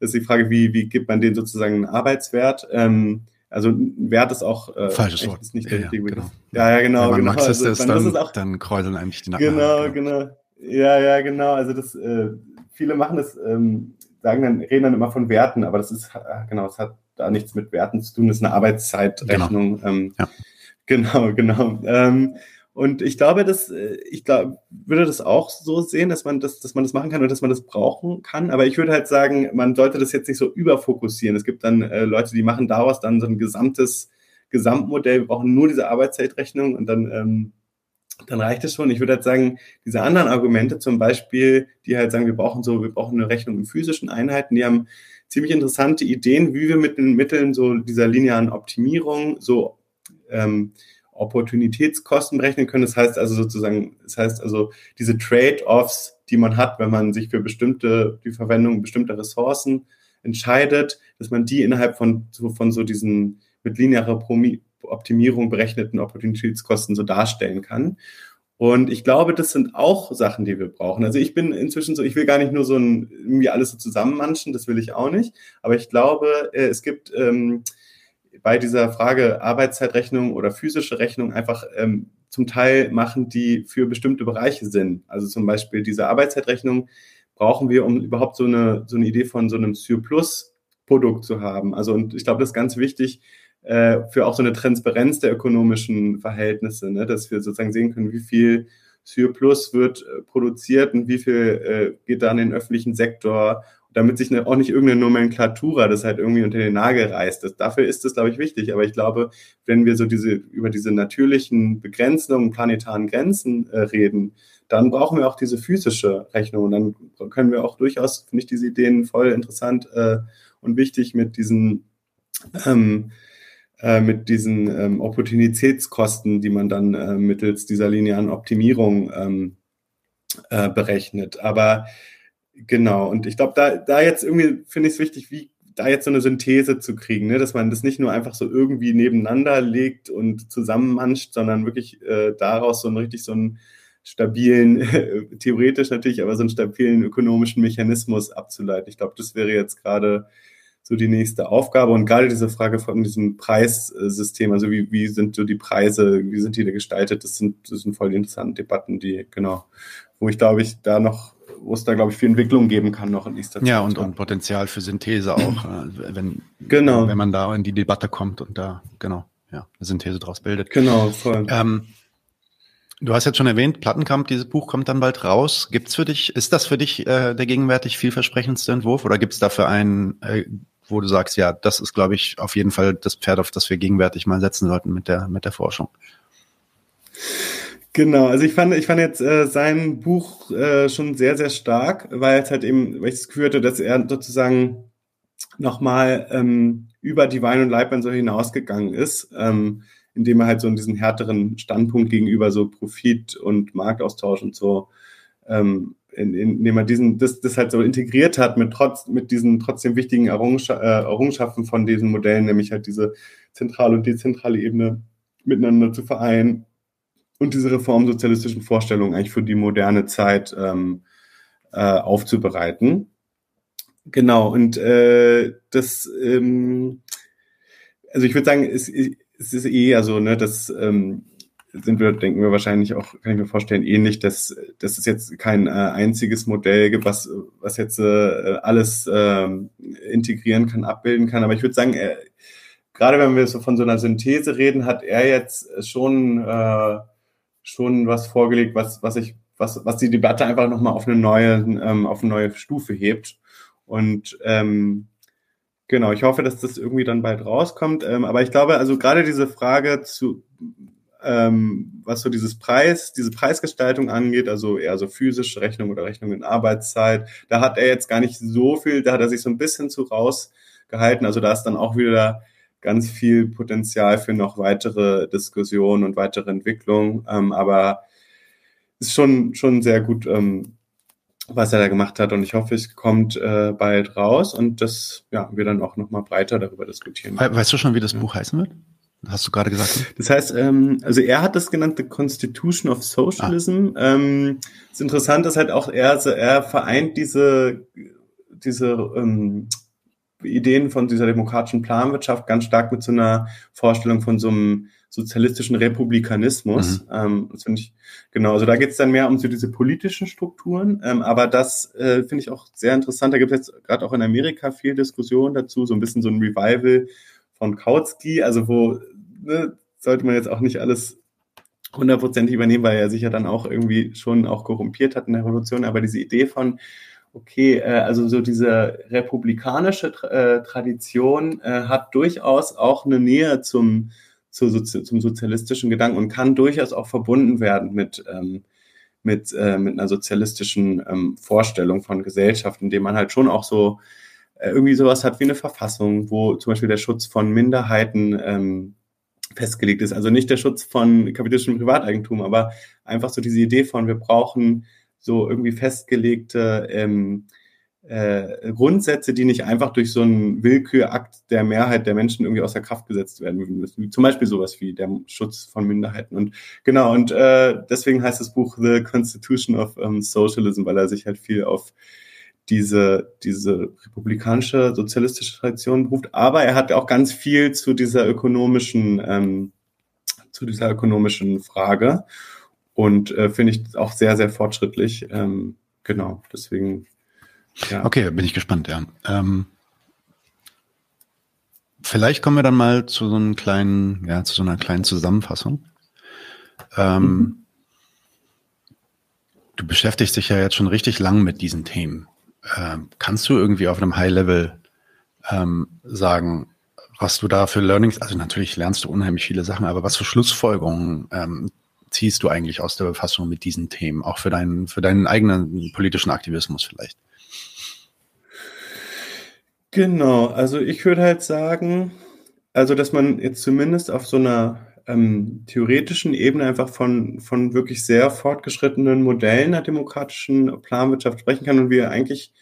[SPEAKER 2] Das ist die Frage, wie, wie gibt man denen sozusagen einen Arbeitswert? Ähm, also Wert ist auch
[SPEAKER 1] äh, falsches
[SPEAKER 2] Wort.
[SPEAKER 1] Ist
[SPEAKER 2] nicht
[SPEAKER 1] der ja, richtige
[SPEAKER 2] genau. Ja, ja, genau. Wenn man
[SPEAKER 1] genau. Also, ist, dann, auch, dann kräuseln eigentlich die
[SPEAKER 2] Nacken. Genau, genau. Ja, ja, genau. Also das, äh, viele machen das, ähm, sagen dann, reden dann immer von Werten, aber das ist, äh, genau, es hat da nichts mit Werten zu tun, das ist eine Arbeitszeitrechnung. Genau, ähm, ja. Genau. genau ähm, und ich glaube, dass äh, ich glaube, würde das auch so sehen, dass man das, dass man das machen kann und dass man das brauchen kann. Aber ich würde halt sagen, man sollte das jetzt nicht so überfokussieren. Es gibt dann äh, Leute, die machen daraus dann so ein gesamtes Gesamtmodell. Wir brauchen nur diese Arbeitszeitrechnung und dann ähm, dann reicht es schon. Ich würde halt sagen, diese anderen Argumente, zum Beispiel, die halt sagen, wir brauchen so, wir brauchen eine Rechnung in physischen Einheiten, die haben ziemlich interessante Ideen, wie wir mit den Mitteln so dieser linearen Optimierung so ähm, Opportunitätskosten berechnen können. Das heißt also sozusagen, das heißt also diese Trade-offs, die man hat, wenn man sich für bestimmte, die Verwendung bestimmter Ressourcen entscheidet, dass man die innerhalb von, so, von so diesen mit linearer Optimierung berechneten Opportunitätskosten so darstellen kann. Und ich glaube, das sind auch Sachen, die wir brauchen. Also ich bin inzwischen so, ich will gar nicht nur so ein, irgendwie alles so zusammenmanschen, das will ich auch nicht. Aber ich glaube, äh, es gibt ähm, bei dieser Frage Arbeitszeitrechnung oder physische Rechnung einfach ähm, zum Teil machen, die für bestimmte Bereiche Sinn. Also zum Beispiel diese Arbeitszeitrechnung brauchen wir, um überhaupt so eine, so eine Idee von so einem Surplus-Produkt zu haben. Also und ich glaube, das ist ganz wichtig, äh, für auch so eine Transparenz der ökonomischen Verhältnisse, ne? dass wir sozusagen sehen können, wie viel Surplus wird äh, produziert und wie viel äh, geht da in den öffentlichen Sektor, damit sich ne, auch nicht irgendeine Nomenklatura das halt irgendwie unter den Nagel reißt. Das, dafür ist das, glaube ich, wichtig. Aber ich glaube, wenn wir so diese über diese natürlichen Begrenzungen, planetaren Grenzen äh, reden, dann brauchen wir auch diese physische Rechnung. Und dann können wir auch durchaus, finde ich, diese Ideen voll interessant äh, und wichtig mit diesen ähm, äh, mit diesen ähm, Opportunitätskosten, die man dann äh, mittels dieser linearen Optimierung ähm, äh, berechnet. Aber genau, und ich glaube, da, da jetzt irgendwie finde ich es wichtig, wie da jetzt so eine Synthese zu kriegen, ne? dass man das nicht nur einfach so irgendwie nebeneinander legt und zusammenmanscht, sondern wirklich äh, daraus so einen richtig so einen stabilen, theoretisch natürlich, aber so einen stabilen ökonomischen Mechanismus abzuleiten. Ich glaube, das wäre jetzt gerade so die nächste Aufgabe. Und gerade diese Frage von diesem Preissystem, also wie, wie sind so die Preise, wie sind die da gestaltet, das sind, das sind voll interessante Debatten, die, genau, wo ich glaube ich da noch, wo es da glaube ich viel Entwicklung geben kann noch in nächster
[SPEAKER 1] Zeit. Ja, und, und Potenzial für Synthese auch, äh, wenn, genau. wenn man da in die Debatte kommt und da, genau, ja, eine Synthese draus bildet.
[SPEAKER 2] Genau, voll. Ähm,
[SPEAKER 1] Du hast jetzt schon erwähnt, Plattenkamp, dieses Buch kommt dann bald raus. Gibt's für dich, ist das für dich äh, der gegenwärtig vielversprechendste Entwurf oder gibt's dafür einen äh, wo du sagst, ja, das ist, glaube ich, auf jeden Fall das Pferd, auf das wir gegenwärtig mal setzen sollten mit der, mit der Forschung.
[SPEAKER 2] Genau, also ich fand, ich fand jetzt äh, sein Buch äh, schon sehr, sehr stark, weil es halt eben, weil ich das Gefühl hatte, dass er sozusagen nochmal ähm, über die Wein- und Leibwein so hinausgegangen ist, ähm, indem er halt so in diesen härteren Standpunkt gegenüber so Profit und Marktaustausch und so ähm, in, in, indem er diesen, das, das halt so integriert hat mit trotz, mit diesen trotzdem wichtigen Errungensch äh, Errungenschaften von diesen Modellen, nämlich halt diese zentrale und dezentrale Ebene miteinander zu vereinen und diese reformsozialistischen Vorstellungen eigentlich für die moderne Zeit ähm, äh, aufzubereiten. Genau, und äh, das, ähm, also ich würde sagen, es, es ist eher so, ne, dass ähm, sind wir, denken wir wahrscheinlich auch, kann ich mir vorstellen, ähnlich, dass, dass es jetzt kein äh, einziges Modell gibt, was, was jetzt äh, alles äh, integrieren kann, abbilden kann. Aber ich würde sagen, er, gerade wenn wir so von so einer Synthese reden, hat er jetzt schon, äh, schon was vorgelegt, was, was ich, was, was die Debatte einfach nochmal auf eine neue, ähm, auf eine neue Stufe hebt. Und ähm, Genau, ich hoffe, dass das irgendwie dann bald rauskommt. Ähm, aber ich glaube, also gerade diese Frage zu, ähm, was so dieses Preis, diese Preisgestaltung angeht, also eher so physische Rechnung oder Rechnung in Arbeitszeit, da hat er jetzt gar nicht so viel, da hat er sich so ein bisschen zu rausgehalten. Also da ist dann auch wieder ganz viel Potenzial für noch weitere Diskussionen und weitere Entwicklungen. Ähm, aber ist schon, schon sehr gut, ähm, was er da gemacht hat. Und ich hoffe, es kommt äh, bald raus und dass ja, wir dann auch nochmal breiter darüber diskutieren.
[SPEAKER 1] Weißt du schon, wie das Buch heißen wird? Hast du gerade gesagt?
[SPEAKER 2] Das heißt, ähm, also er hat das genannt, The Constitution of Socialism. Ah. Ähm, das Interessante ist halt auch, er, also er vereint diese, diese ähm, Ideen von dieser demokratischen Planwirtschaft ganz stark mit so einer Vorstellung von so einem sozialistischen Republikanismus. Mhm. Ähm, das finde ich, genau, also da geht es dann mehr um so diese politischen Strukturen, ähm, aber das äh, finde ich auch sehr interessant. Da gibt es jetzt gerade auch in Amerika viel Diskussion dazu, so ein bisschen so ein Revival von Kautsky, also wo ne, sollte man jetzt auch nicht alles hundertprozentig übernehmen, weil er sich ja dann auch irgendwie schon auch korrumpiert hat in der Revolution, aber diese Idee von okay, äh, also so diese republikanische äh, Tradition äh, hat durchaus auch eine Nähe zum, zu, zum sozialistischen Gedanken und kann durchaus auch verbunden werden mit, ähm, mit, mit einer sozialistischen ähm, Vorstellung von Gesellschaft, indem man halt schon auch so irgendwie sowas hat wie eine Verfassung, wo zum Beispiel der Schutz von Minderheiten ähm, festgelegt ist. Also nicht der Schutz von kapitalistischem Privateigentum, aber einfach so diese Idee von, wir brauchen so irgendwie festgelegte ähm, äh, Grundsätze, die nicht einfach durch so einen Willkürakt der Mehrheit der Menschen irgendwie außer Kraft gesetzt werden müssen. Zum Beispiel sowas wie der Schutz von Minderheiten. Und genau, und äh, deswegen heißt das Buch The Constitution of um, Socialism, weil er sich halt viel auf diese, diese republikanische, sozialistische Tradition beruft. Aber er hat auch ganz viel zu dieser ökonomischen, ähm, zu dieser ökonomischen Frage und äh, finde ich auch sehr, sehr fortschrittlich. Ähm, genau, deswegen.
[SPEAKER 1] Ja. Okay, bin ich gespannt, ja. Ähm, vielleicht kommen wir dann mal zu so einem kleinen, ja, zu so einer kleinen Zusammenfassung. Ähm, mhm. Du beschäftigst dich ja jetzt schon richtig lang mit diesen Themen. Ähm, kannst du irgendwie auf einem High-Level ähm, sagen, was du da für Learnings, also natürlich lernst du unheimlich viele Sachen, aber was für Schlussfolgerungen ähm, ziehst du eigentlich aus der Befassung mit diesen Themen, auch für deinen, für deinen eigenen politischen Aktivismus vielleicht?
[SPEAKER 2] Genau, also ich würde halt sagen, also dass man jetzt zumindest auf so einer ähm, theoretischen Ebene einfach von, von wirklich sehr fortgeschrittenen Modellen der demokratischen Planwirtschaft sprechen kann und wir eigentlich,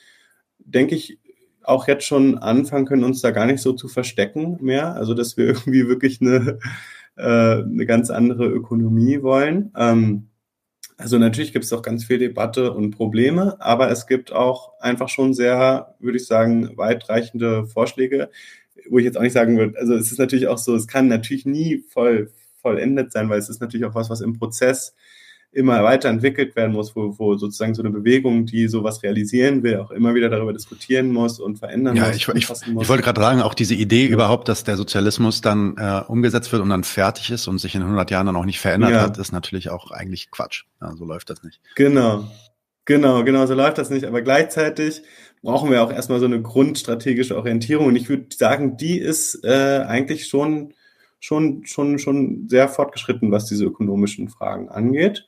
[SPEAKER 2] denke ich, auch jetzt schon anfangen können, uns da gar nicht so zu verstecken mehr. Also dass wir irgendwie wirklich eine äh, eine ganz andere Ökonomie wollen. Ähm, also natürlich gibt es auch ganz viel Debatte und Probleme, aber es gibt auch einfach schon sehr, würde ich sagen, weitreichende Vorschläge, wo ich jetzt auch nicht sagen würde, also es ist natürlich auch so, es kann natürlich nie voll vollendet sein, weil es ist natürlich auch was, was im Prozess immer weiterentwickelt werden muss, wo, wo sozusagen so eine Bewegung, die sowas realisieren will, auch immer wieder darüber diskutieren muss und verändern
[SPEAKER 1] ja,
[SPEAKER 2] muss.
[SPEAKER 1] Ich, ich, ich wollte gerade sagen, auch diese Idee überhaupt, dass der Sozialismus dann äh, umgesetzt wird und dann fertig ist und sich in 100 Jahren dann auch nicht verändert ja. hat, ist natürlich auch eigentlich Quatsch. Ja, so läuft das nicht.
[SPEAKER 2] Genau. Genau, genau, so läuft das nicht. Aber gleichzeitig brauchen wir auch erstmal so eine grundstrategische Orientierung. Und ich würde sagen, die ist äh, eigentlich schon, schon, schon, schon sehr fortgeschritten, was diese ökonomischen Fragen angeht.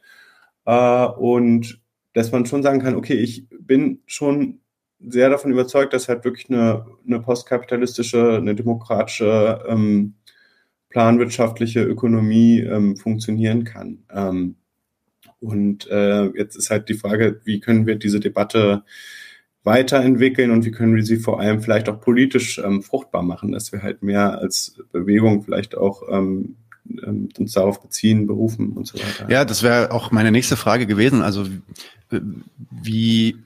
[SPEAKER 2] Äh, und dass man schon sagen kann, okay, ich bin schon sehr davon überzeugt, dass halt wirklich eine, eine postkapitalistische, eine demokratische, ähm, planwirtschaftliche Ökonomie ähm, funktionieren kann. Ähm, und äh, jetzt ist halt die Frage, wie können wir diese Debatte weiterentwickeln und wie können wir sie vor allem vielleicht auch politisch ähm, fruchtbar machen, dass wir halt mehr als Bewegung vielleicht auch ähm, uns darauf beziehen, berufen und so weiter.
[SPEAKER 1] Ja, das wäre auch meine nächste Frage gewesen. Also wie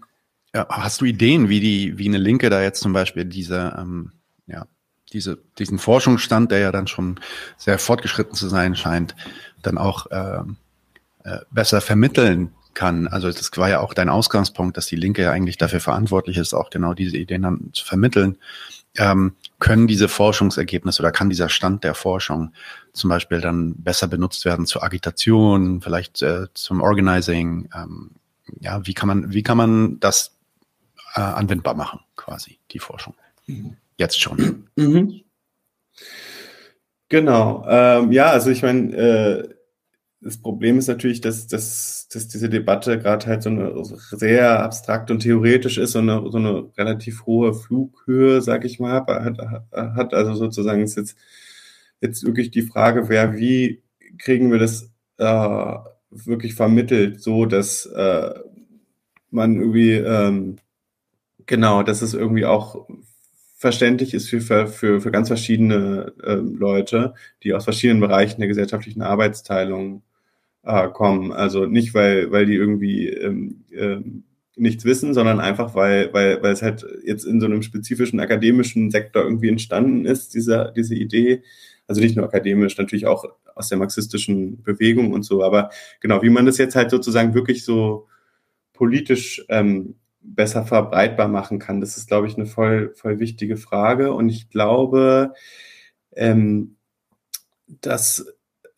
[SPEAKER 1] ja, hast du Ideen, wie die, wie eine Linke da jetzt zum Beispiel diese, ähm, ja, diese, diesen Forschungsstand, der ja dann schon sehr fortgeschritten zu sein scheint, dann auch ähm, äh, besser vermitteln kann. Also das war ja auch dein Ausgangspunkt, dass die Linke ja eigentlich dafür verantwortlich ist, auch genau diese Ideen dann zu vermitteln ähm, können diese Forschungsergebnisse oder kann dieser Stand der Forschung zum Beispiel dann besser benutzt werden zur Agitation, vielleicht äh, zum Organizing? Ähm, ja, wie kann man, wie kann man das äh, anwendbar machen, quasi, die Forschung? Jetzt schon. Mhm.
[SPEAKER 2] Genau. Ähm, ja, also ich meine, äh, das Problem ist natürlich, dass, dass, dass diese Debatte gerade halt so eine sehr abstrakt und theoretisch ist, so eine, so eine relativ hohe Flughöhe, sag ich mal, hat, hat also sozusagen ist jetzt, jetzt wirklich die Frage, wer wie kriegen wir das äh, wirklich vermittelt, so dass äh, man irgendwie ähm, genau, dass es irgendwie auch verständlich ist für, für, für ganz verschiedene äh, Leute, die aus verschiedenen Bereichen der gesellschaftlichen Arbeitsteilung äh, kommen. Also nicht, weil, weil die irgendwie ähm, ähm, nichts wissen, sondern einfach, weil, weil, weil es halt jetzt in so einem spezifischen akademischen Sektor irgendwie entstanden ist, diese, diese Idee. Also nicht nur akademisch, natürlich auch aus der marxistischen Bewegung und so, aber genau, wie man das jetzt halt sozusagen wirklich so politisch ähm, besser verbreitbar machen kann, das ist, glaube ich, eine voll, voll wichtige Frage. Und ich glaube, ähm, dass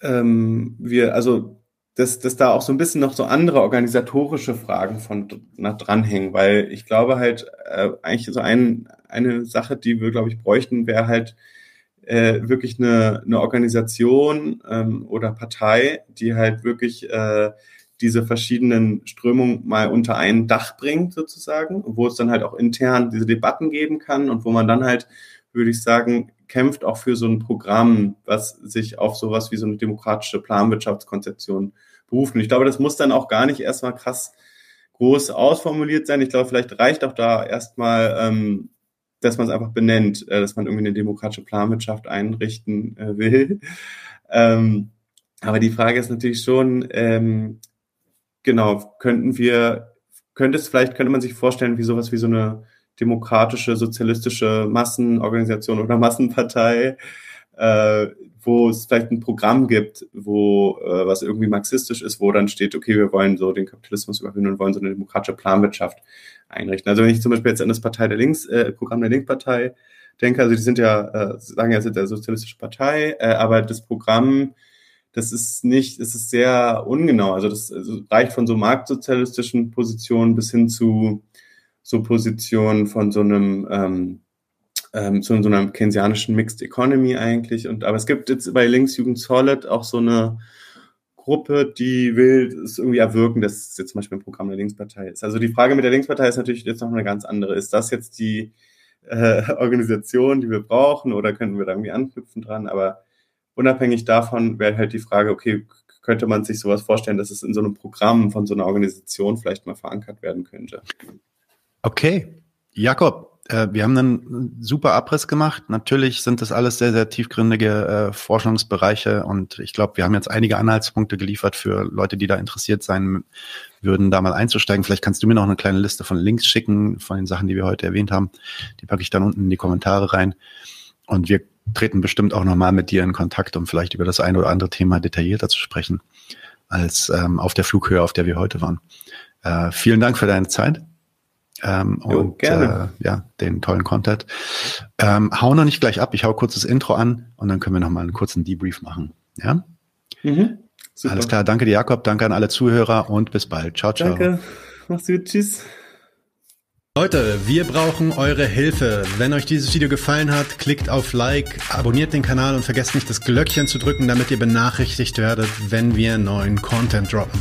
[SPEAKER 2] ähm, wir, also dass, dass da auch so ein bisschen noch so andere organisatorische Fragen von nach dranhängen, weil ich glaube halt äh, eigentlich so ein, eine Sache, die wir, glaube ich, bräuchten, wäre halt äh, wirklich eine, eine Organisation ähm, oder Partei, die halt wirklich äh, diese verschiedenen Strömungen mal unter ein Dach bringt, sozusagen, wo es dann halt auch intern diese Debatten geben kann und wo man dann halt, würde ich sagen, kämpft auch für so ein Programm, was sich auf sowas wie so eine demokratische Planwirtschaftskonzeption beruft. Und ich glaube, das muss dann auch gar nicht erstmal krass groß ausformuliert sein. Ich glaube, vielleicht reicht auch da erstmal, ähm, dass man es einfach benennt, äh, dass man irgendwie eine demokratische Planwirtschaft einrichten äh, will. Ähm, aber die Frage ist natürlich schon, ähm, genau, könnten wir, könnte es vielleicht, könnte man sich vorstellen, wie sowas wie so eine demokratische, sozialistische Massenorganisation oder Massenpartei, äh, wo es vielleicht ein Programm gibt, wo äh, was irgendwie marxistisch ist, wo dann steht, okay, wir wollen so den Kapitalismus überwinden und wollen so eine demokratische Planwirtschaft einrichten. Also wenn ich zum Beispiel jetzt an das Partei der Links, äh, Programm der Linkspartei denke, also die sind ja, äh, sagen ja, sind der sozialistische Partei, äh, aber das Programm, das ist nicht, es ist sehr ungenau. Also das also reicht von so marktsozialistischen Positionen bis hin zu so Positionen von so einem ähm, ähm, zu so einer keynesianischen Mixed Economy eigentlich. Und aber es gibt jetzt bei Linksjugend Solid auch so eine Gruppe, die will es irgendwie erwirken, dass es jetzt zum Beispiel ein Programm der Linkspartei ist. Also die Frage mit der Linkspartei ist natürlich jetzt noch eine ganz andere. Ist das jetzt die äh, Organisation, die wir brauchen, oder könnten wir da irgendwie anknüpfen dran? Aber unabhängig davon wäre halt die Frage, okay, könnte man sich sowas vorstellen, dass es in so einem Programm von so einer Organisation vielleicht mal verankert werden könnte?
[SPEAKER 1] Okay. Jakob, äh, wir haben einen super Abriss gemacht. Natürlich sind das alles sehr, sehr tiefgründige äh, Forschungsbereiche und ich glaube, wir haben jetzt einige Anhaltspunkte geliefert für Leute, die da interessiert sein würden, da mal einzusteigen. Vielleicht kannst du mir noch eine kleine Liste von Links schicken, von den Sachen, die wir heute erwähnt haben. Die packe ich dann unten in die Kommentare rein. Und wir treten bestimmt auch nochmal mit dir in Kontakt, um vielleicht über das eine oder andere Thema detaillierter zu sprechen, als ähm, auf der Flughöhe, auf der wir heute waren. Äh, vielen Dank für deine Zeit ähm, jo, und gerne. Äh, ja, den tollen Content. Ähm, hau noch nicht gleich ab, ich hau kurz das Intro an und dann können wir noch mal einen kurzen Debrief machen. Ja? Mhm, Alles klar, danke dir, Jakob, danke an alle Zuhörer und bis bald. Ciao, ciao. Danke, mach's gut, tschüss. Leute, wir brauchen eure Hilfe. Wenn euch dieses Video gefallen hat, klickt auf Like, abonniert den Kanal und vergesst nicht das Glöckchen zu drücken, damit ihr benachrichtigt werdet, wenn wir neuen Content droppen.